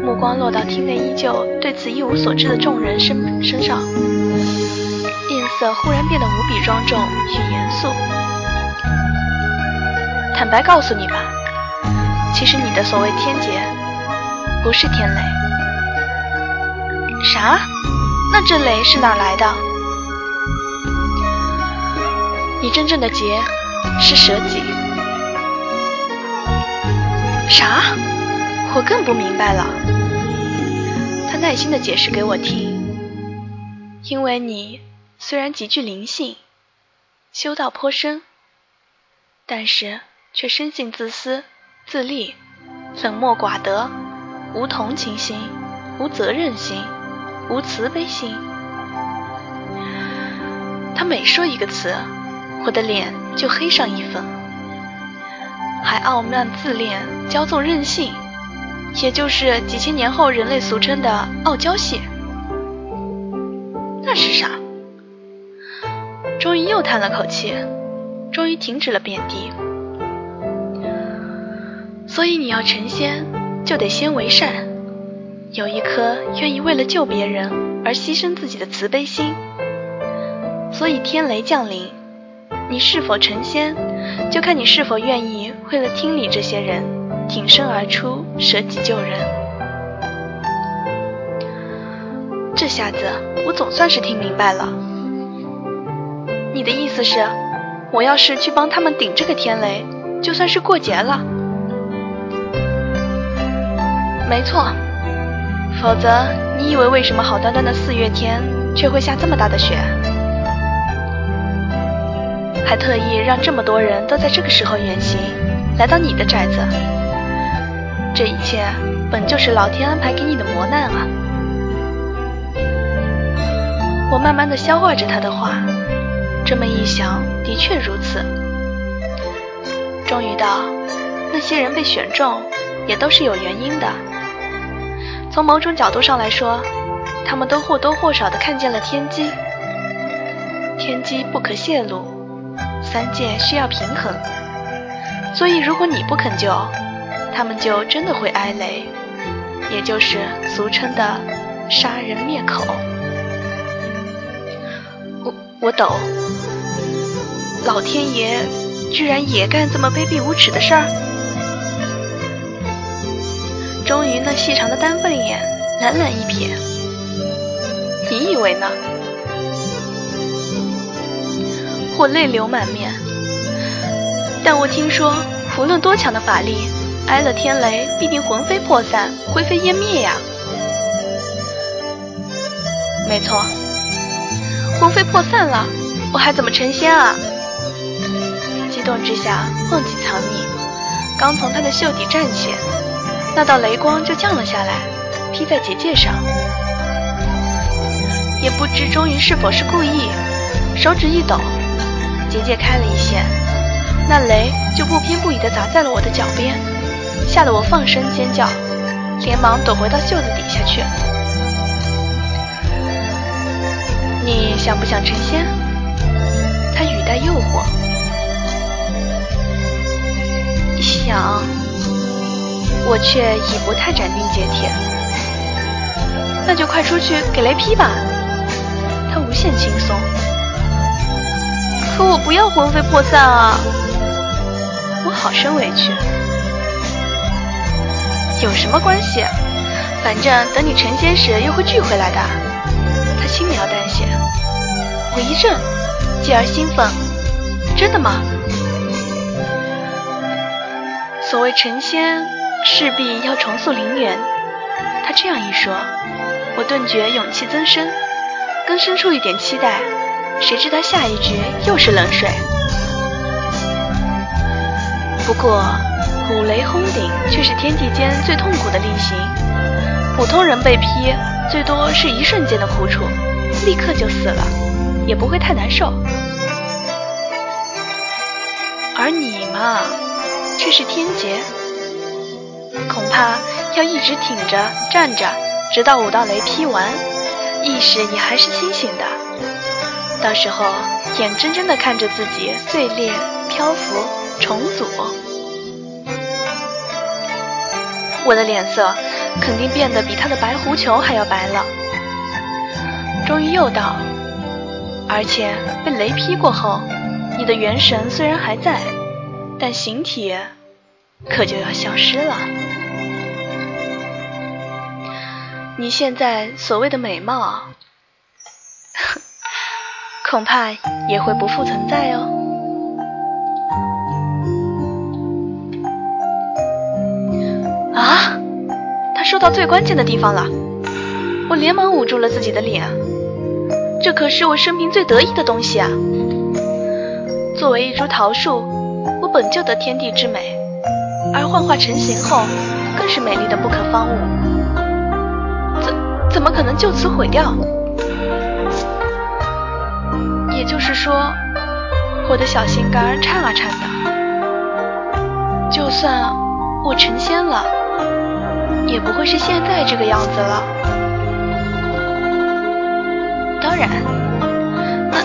[SPEAKER 2] 目光落到厅内依旧对此一无所知的众人身身上，面色忽然变得无比庄重与严肃。坦白告诉你吧，其实你的所谓天劫。不是天雷，啥？那这雷是哪来的？你真正的劫是蛇戟。啥？我更不明白了。他耐心的解释给我听，因为你虽然极具灵性，修道颇深，但是却生性自私自利，冷漠寡德。无同情心，无责任心，无慈悲心。他每说一个词，我的脸就黑上一分。还傲慢自恋，骄纵任性，也就是几千年后人类俗称的傲娇蟹。那是啥？终于又叹了口气，终于停止了贬低。所以你要成仙。就得先为善，有一颗愿意为了救别人而牺牲自己的慈悲心。所以天雷降临，你是否成仙，就看你是否愿意为了听你这些人挺身而出，舍己救人。这下子我总算是听明白了，你的意思是，我要是去帮他们顶这个天雷，就算是过节了。没错，否则你以为为什么好端端的四月天却会下这么大的雪？还特意让这么多人都在这个时候远行，来到你的宅子。这一切本就是老天安排给你的磨难啊！我慢慢的消化着他的话，这么一想，的确如此。终于道，那些人被选中，也都是有原因的。从某种角度上来说，他们都或多或少的看见了天机。天机不可泄露。三界需要平衡，所以如果你不肯救，他们就真的会挨雷，也就是俗称的杀人灭口。我我懂，老天爷居然也干这么卑鄙无耻的事儿。终于，那细长的丹凤眼懒懒一瞥，你以为呢？我泪流满面，但我听说，无论多强的法力，挨了天雷必定魂飞魄散、灰飞烟灭呀。没错，魂飞魄散了，我还怎么成仙啊？激动之下忘记藏匿，刚从他的袖底站起，那道雷光就降了下来，劈在结界上。也不知终于是否是故意，手指一抖。结界开了一线，那雷就不偏不倚地砸在了我的脚边，吓得我放声尖叫，连忙躲回到袖子底下去。你想不想成仙？他语带诱惑。想，我却已不太斩钉截铁。那就快出去给雷劈吧。他无限轻松。可我不要魂飞魄散啊！我好生委屈。有什么关系？反正等你成仙时又会聚回来的。他轻描淡写。我一怔，继而兴奋。真的吗？所谓成仙，势必要重塑灵元。他这样一说，我顿觉勇气增生，更生出一点期待。谁知他下一句又是冷水。不过，五雷轰顶却是天地间最痛苦的例行。普通人被劈，最多是一瞬间的苦楚，立刻就死了，也不会太难受。而你嘛，却是天劫，恐怕要一直挺着站着，直到五道雷劈完，意识也还是清醒的。到时候，眼睁睁地看着自己碎裂、漂浮、重组，我的脸色肯定变得比他的白狐球还要白了。终于又到，而且被雷劈过后，你的元神虽然还在，但形体可就要消失了。你现在所谓的美貌。恐怕也会不复存在哦。啊！他说到最关键的地方了，我连忙捂住了自己的脸。这可是我生平最得意的东西啊！作为一株桃树，我本就得天地之美，而幻化成形后，更是美丽的不可方物。怎么可能就此毁掉？也就是说，我的小心肝颤啊颤的。就算我成仙了，也不会是现在这个样子了。当然，那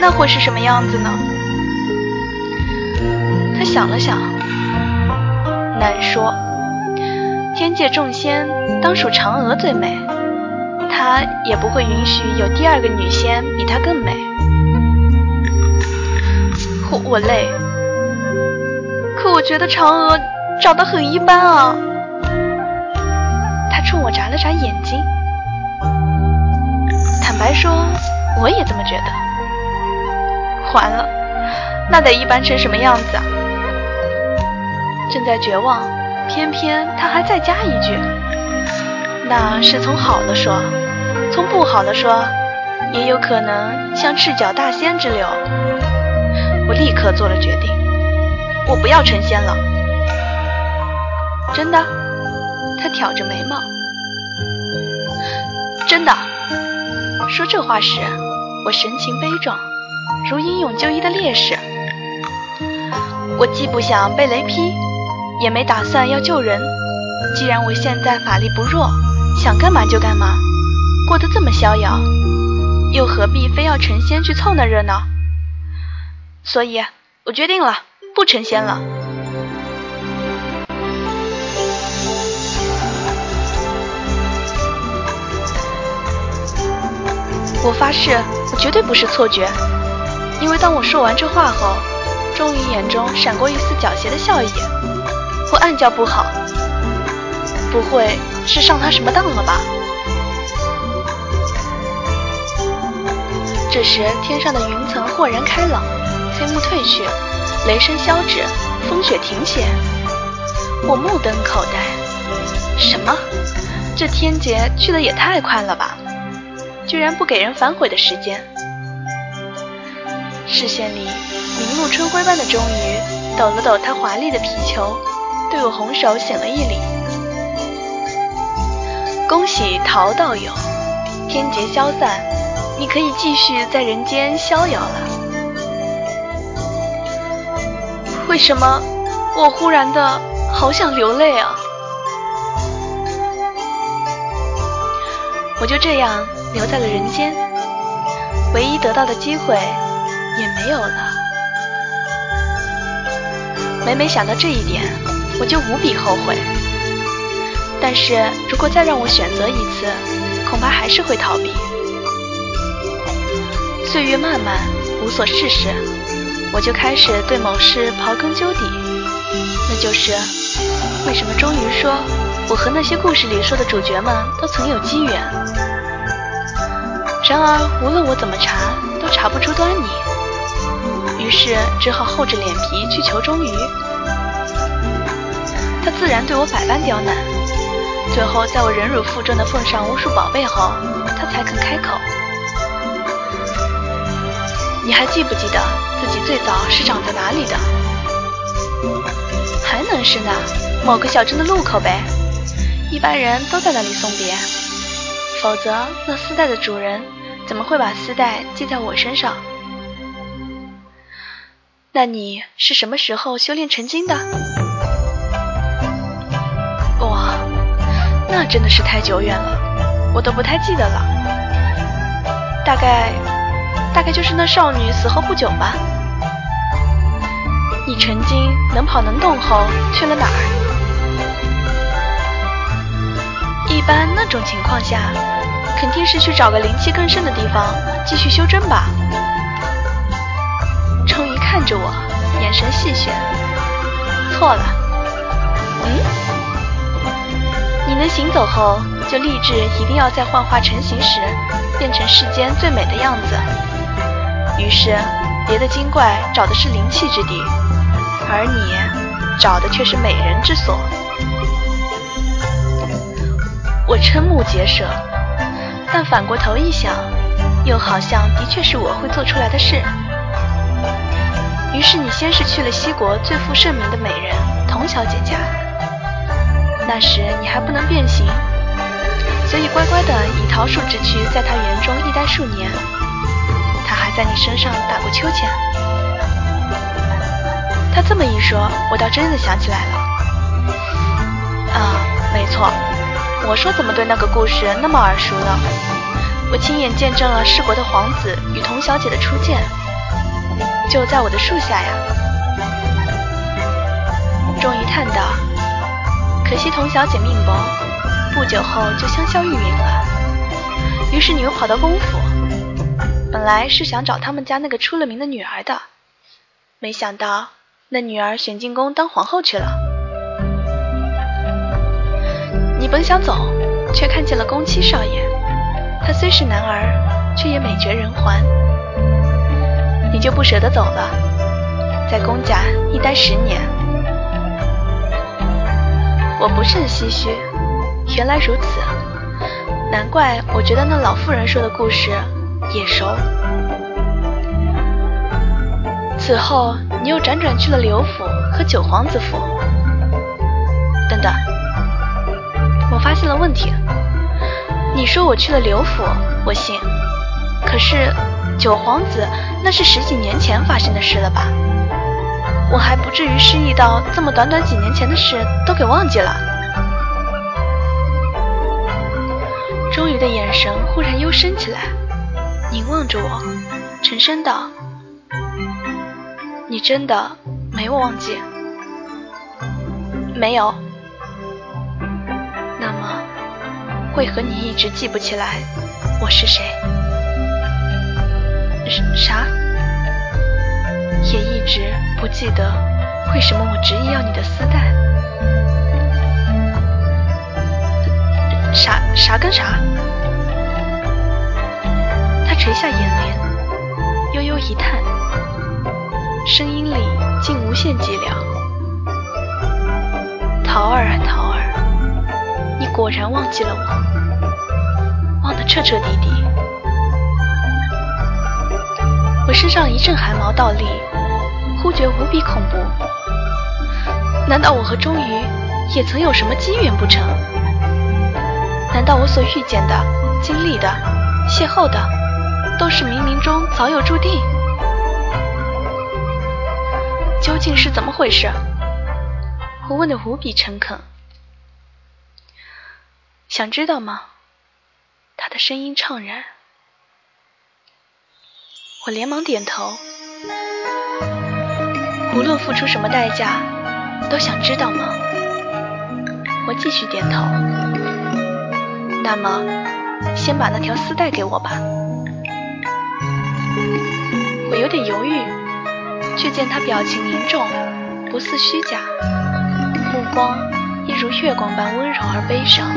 [SPEAKER 2] 那会是什么样子呢？他想了想，难说。天界众仙，当属嫦娥最美。他也不会允许有第二个女仙比她更美。我我累，可我觉得嫦娥长得很一般啊。他冲我眨了眨眼睛。坦白说，我也这么觉得。完了，那得一般成什么样子啊？正在绝望，偏偏他还再加一句：“那是从好了说，从不好的说，也有可能像赤脚大仙之流。”我立刻做了决定，我不要成仙了。真的？他挑着眉毛。真的。说这话时，我神情悲壮，如英勇就义的烈士。我既不想被雷劈，也没打算要救人。既然我现在法力不弱，想干嘛就干嘛，过得这么逍遥，又何必非要成仙去凑那热闹？所以，我决定了，不成仙了。我发誓，我绝对不是错觉，因为当我说完这话后，钟宇眼中闪过一丝狡黠的笑意。我暗叫不好，不会是上他什么当了吧？这时，天上的云层豁然开朗，飞幕褪去，雷声消止，风雪停歇。我目瞪口呆，什么？这天劫去的也太快了吧！居然不给人反悔的时间。视线里，明露春晖般的钟鱼抖了抖他华丽的皮球，对我红手行了一礼。恭喜陶道友，天劫消散，你可以继续在人间逍遥了。为什么我忽然的好想流泪啊？我就这样。留在了人间，唯一得到的机会也没有了。每每想到这一点，我就无比后悔。但是如果再让我选择一次，恐怕还是会逃避。岁月漫漫，无所事事，我就开始对某事刨根究底，那就是为什么终于说我和那些故事里说的主角们都曾有机缘。然而，无论我怎么查，都查不出端倪。于是，只好厚着脸皮去求钟鱼。他自然对我百般刁难，最后在我忍辱负重的奉上无数宝贝后，他才肯开口。你还记不记得自己最早是长在哪里的？还能是那某个小镇的路口呗。一般人都在那里送别。否则，那丝带的主人怎么会把丝带系在我身上？那你是什么时候修炼成精的？真的是太久远了，我都不太记得了。大概，大概就是那少女死后不久吧。你曾经能跑能动后去了哪儿？一般那种情况下，肯定是去找个灵气更深的地方继续修真吧。终于看着我，眼神戏谑。错了。人行走后，就立志一定要在幻化成形时变成世间最美的样子。于是，别的精怪找的是灵气之地，而你找的却是美人之所。我瞠目结舌，但反过头一想，又好像的确是我会做出来的事。于是你先是去了西国最负盛名的美人童小姐家，那时你还不能变形，所以乖乖的以桃树之躯在他园中一待数年。他还在你身上打过秋千。他这么一说，我倒真的想起来了。啊，没错。我说怎么对那个故事那么耳熟呢？我亲眼见证了世国的皇子与童小姐的初见，就在我的树下呀。终于叹道：“可惜童小姐命薄，不久后就香消玉殒了。于是你又跑到公府，本来是想找他们家那个出了名的女儿的。没想到那女儿选进宫当皇后去了。你本想走，却看见了宫七少爷，他虽是男儿，却也美绝人寰。你就不舍得走了，在宫家一待十年。我不甚唏嘘，原来如此，难怪我觉得那老妇人说的故事眼熟。此后，你又辗转去了刘府和九皇子府。等等，我发现了问题。你说我去了刘府，我信，可是九皇子那是十几年前发生的事了吧？我还不至于失忆到这么短短几年前的事都给忘记了。周瑜的眼神忽然幽深起来，凝望着我，沉声道：“你真的没有忘记？没有？那么，为何你一直记不起来我是谁？啥？也一直不记得为什么我执意要你的丝带？啥啥跟啥？他垂下眼帘，悠悠一叹，声音里竟无限寂寥。桃儿啊桃儿，你果然忘记了我，忘得彻彻底底。我身上一阵寒毛倒立，忽觉无比恐怖。难道我和钟瑜也曾有什么机缘不成？难道我所遇见的、经历的、邂逅的，都是冥冥中早有注定？究竟是怎么回事？我问的无比诚恳。想知道吗？他的声音怅然。我连忙点头。无论付出什么代价，都想知道吗？我继续点头。那么，先把那条丝带给我吧。我有点犹豫，却见他表情凝重，不似虚假，目光亦如月光般温柔而悲伤。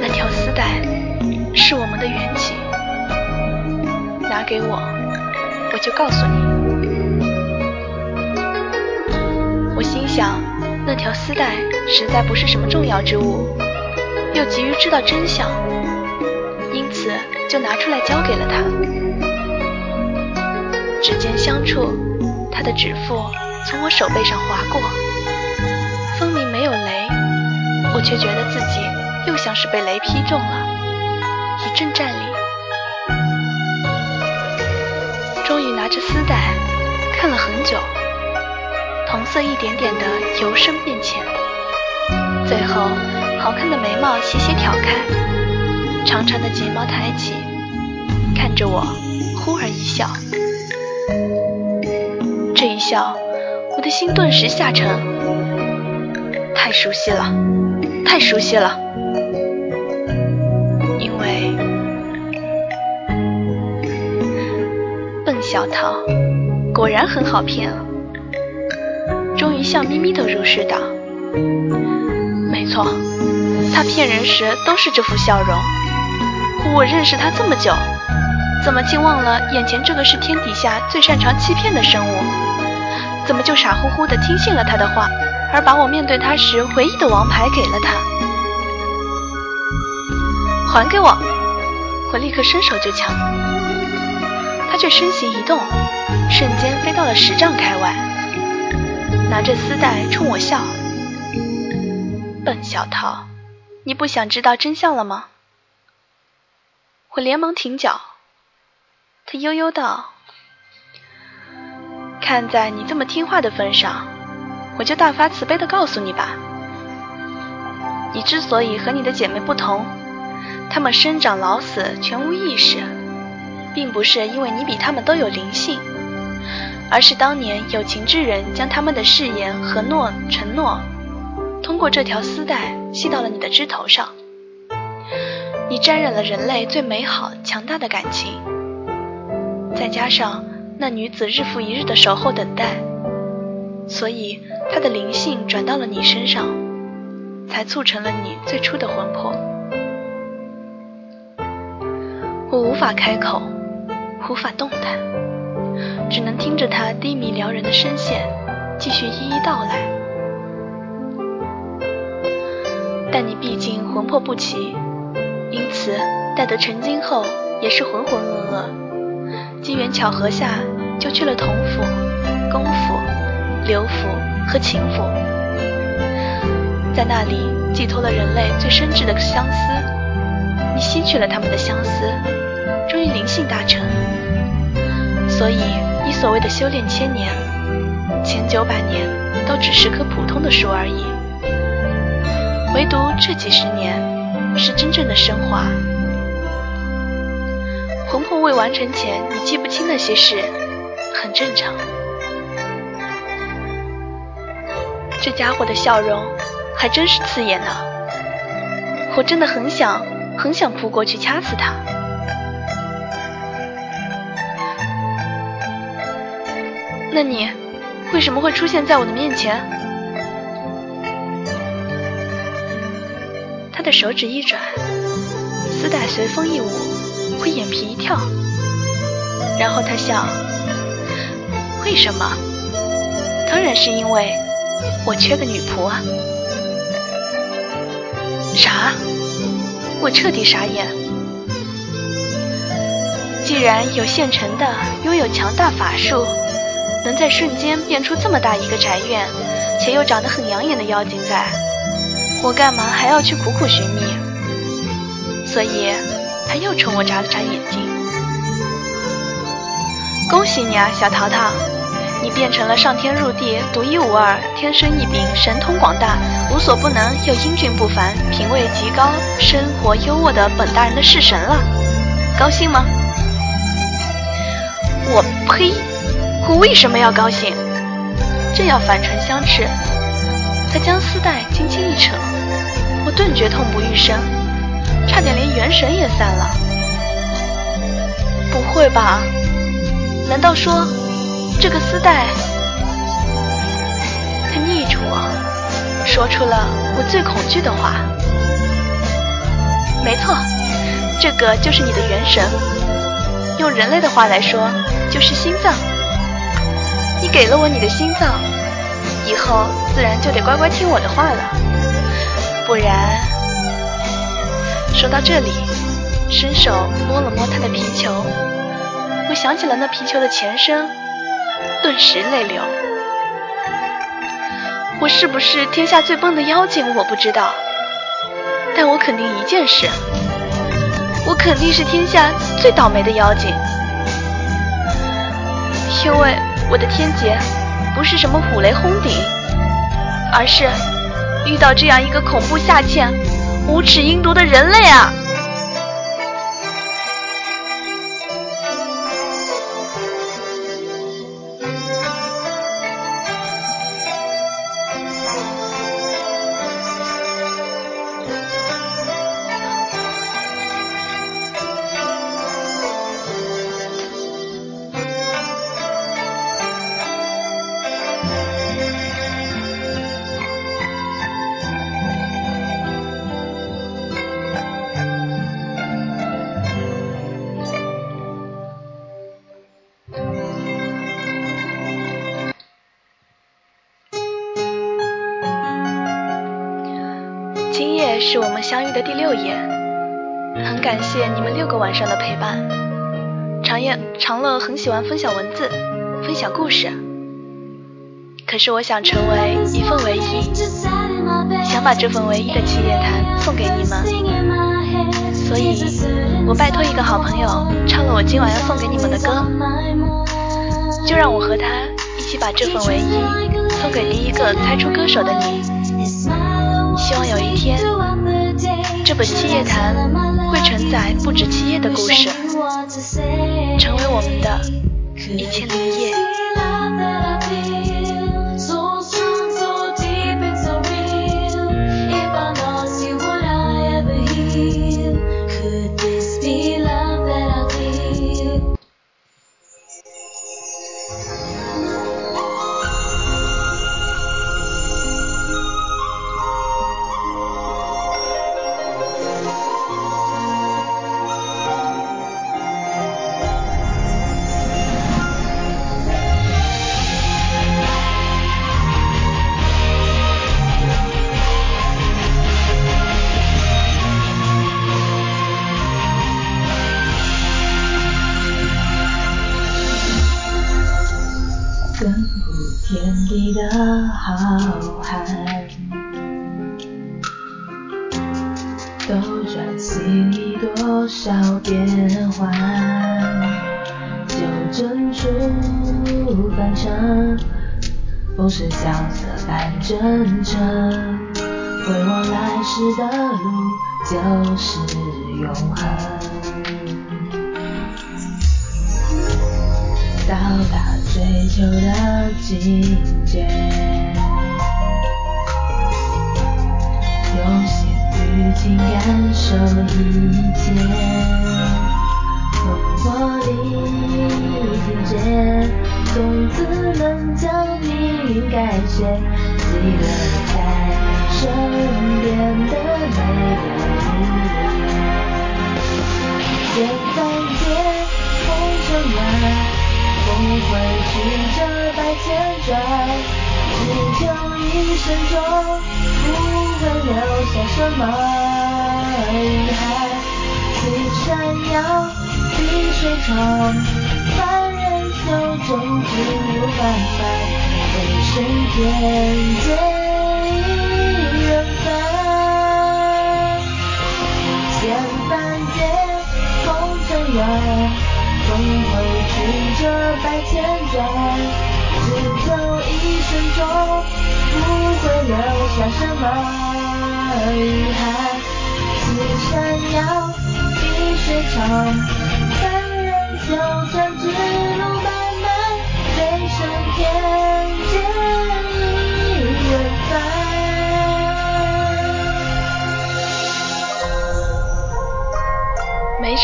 [SPEAKER 2] 那条丝带是我们的缘起，拿给我，我就告诉你。我心想，那条丝带实在不是什么重要之物。又急于知道真相，因此就拿出来交给了他。指尖相触，他的指腹从我手背上划过，分明没有雷，我却觉得自己又像是被雷劈中了，一阵战栗。终于拿着丝带看了很久，红色一点点的由深变浅，最后。好看的眉毛斜斜挑开，长长的睫毛抬起，看着我，忽而一笑。这一笑，我的心顿时下沉，太熟悉了，太熟悉了。因为笨小桃果然很好骗啊，终于笑眯眯的如是道：“没错。”他骗人时都是这副笑容。我认识他这么久，怎么竟忘了眼前这个是天底下最擅长欺骗的生物？怎么就傻乎乎的听信了他的话，而把我面对他时唯一的王牌给了他？还给我！我立刻伸手就抢，他却身形一动，瞬间飞到了十丈开外，拿着丝带冲我笑：“笨小桃。”你不想知道真相了吗？我连忙停脚。他悠悠道：“看在你这么听话的份上，我就大发慈悲的告诉你吧。你之所以和你的姐妹不同，她们生长老死全无意识，并不是因为你比她们都有灵性，而是当年有情之人将他们的誓言和诺承诺。”通过这条丝带系到了你的枝头上，你沾染了人类最美好、强大的感情，再加上那女子日复一日的守候等待，所以她的灵性转到了你身上，才促成了你最初的魂魄。我无法开口，无法动弹，只能听着她低迷撩人的声线继续一一道来。但你毕竟魂魄不齐，因此待得成精后也是浑浑噩噩。机缘巧合下，就去了同府、公府、刘府和秦府，在那里寄托了人类最深挚的相思。你吸取了他们的相思，终于灵性大成。所以你所谓的修炼千年，前九百年都只是棵普通的树而已。唯独这几十年是真正的升华。魂魄未完成前，你记不清那些事，很正常。这家伙的笑容还真是刺眼呢，我真的很想很想扑过去掐死他。那你为什么会出现在我的面前？他的手指一转，丝带随风一舞，我眼皮一跳。然后他笑，为什么？当然是因为我缺个女仆啊！啥？我彻底傻眼。既然有现成的、拥有强大法术，能在瞬间变出这么大一个宅院，且又长得很养眼的妖精在。我干嘛还要去苦苦寻觅？所以他又冲我眨了眨眼睛。恭喜你啊，小淘淘，你变成了上天入地、独一无二、天生异禀、神通广大、无所不能又英俊不凡、品味极高、生活优渥的本大人的式神了，高兴吗？我呸！我为什么要高兴？正要反唇相斥。他将丝带轻轻一扯，我顿觉痛不欲生，差点连元神也散了。不会吧？难道说这个丝带？他逆着我，说出了我最恐惧的话。没错，这个就是你的元神，用人类的话来说，就是心脏。给了我你的心脏。以后自然就得乖乖听我的话了，不然……说到这里，伸手摸了摸他的皮球，我想起了那皮球的前身，顿时泪流。我是不是天下最笨的妖精？我不知道，但我肯定一件事，我肯定是天下最倒霉的妖精，因为我的天劫。不是什么虎雷轰顶，而是遇到这样一个恐怖下贱、无耻阴毒的人类啊！长乐很喜欢分享文字，分享故事。可是我想成为一份唯一，想把这份唯一的七夜谈送给你们。所以，我拜托一个好朋友唱了我今晚要送给你们的歌，就让我和他一起把这份唯一送给第一个猜出歌手的你。希望有一天。这本七叶檀会承载不止七页的故事，成为我们的一千零
[SPEAKER 3] 一夜。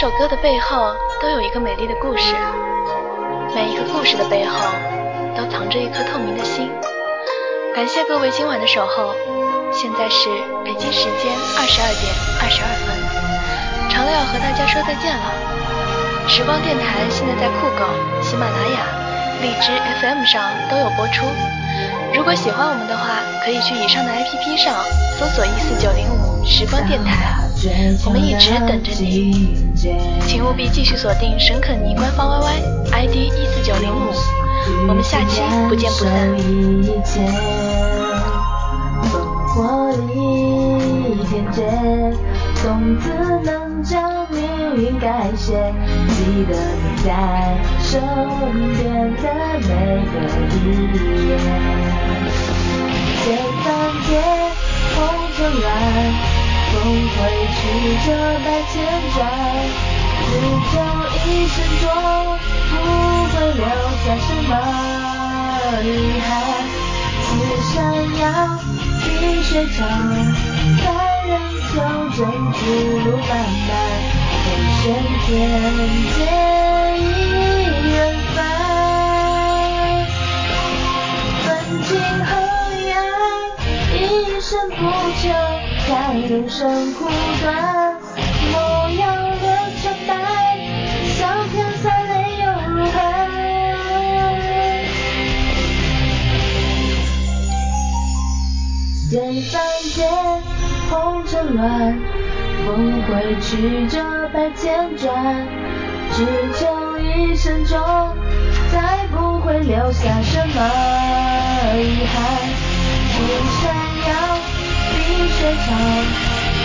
[SPEAKER 2] 首歌的背后。都有一个美丽的故事，每一个故事的背后都藏着一颗透明的心。感谢各位今晚的守候，现在是北京时间二十二点二十二分，长乐要和大家说再见了。时光电台现在在酷狗、喜马拉雅、荔枝 FM 上都有播出。如果喜欢我们的话，可以去以上的 APP 上搜索一四九零五时光电台。我们一直等着你，请务必继续锁定沈肯尼官方 YY ID 一四九零五，我们下期不见不散。
[SPEAKER 3] 烽火里天劫，从此能将命运改写，记得你在身边的每个日夜，千帆劫，红尘乱。总会曲折百千转，只求一生中不会留下什么遗憾。此生要，碧水长，凡人修真之路漫漫，人生天劫一人凡，分情和义爱，一生不求。看人生苦短，莫要留成败，笑天才泪又如寒。千帆劫，红尘乱，峰回曲折百千转，只求一生中再不会留下什么遗憾。青山遥。碧水长，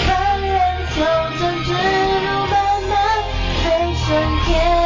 [SPEAKER 3] 凡人修真之路漫漫，飞升天。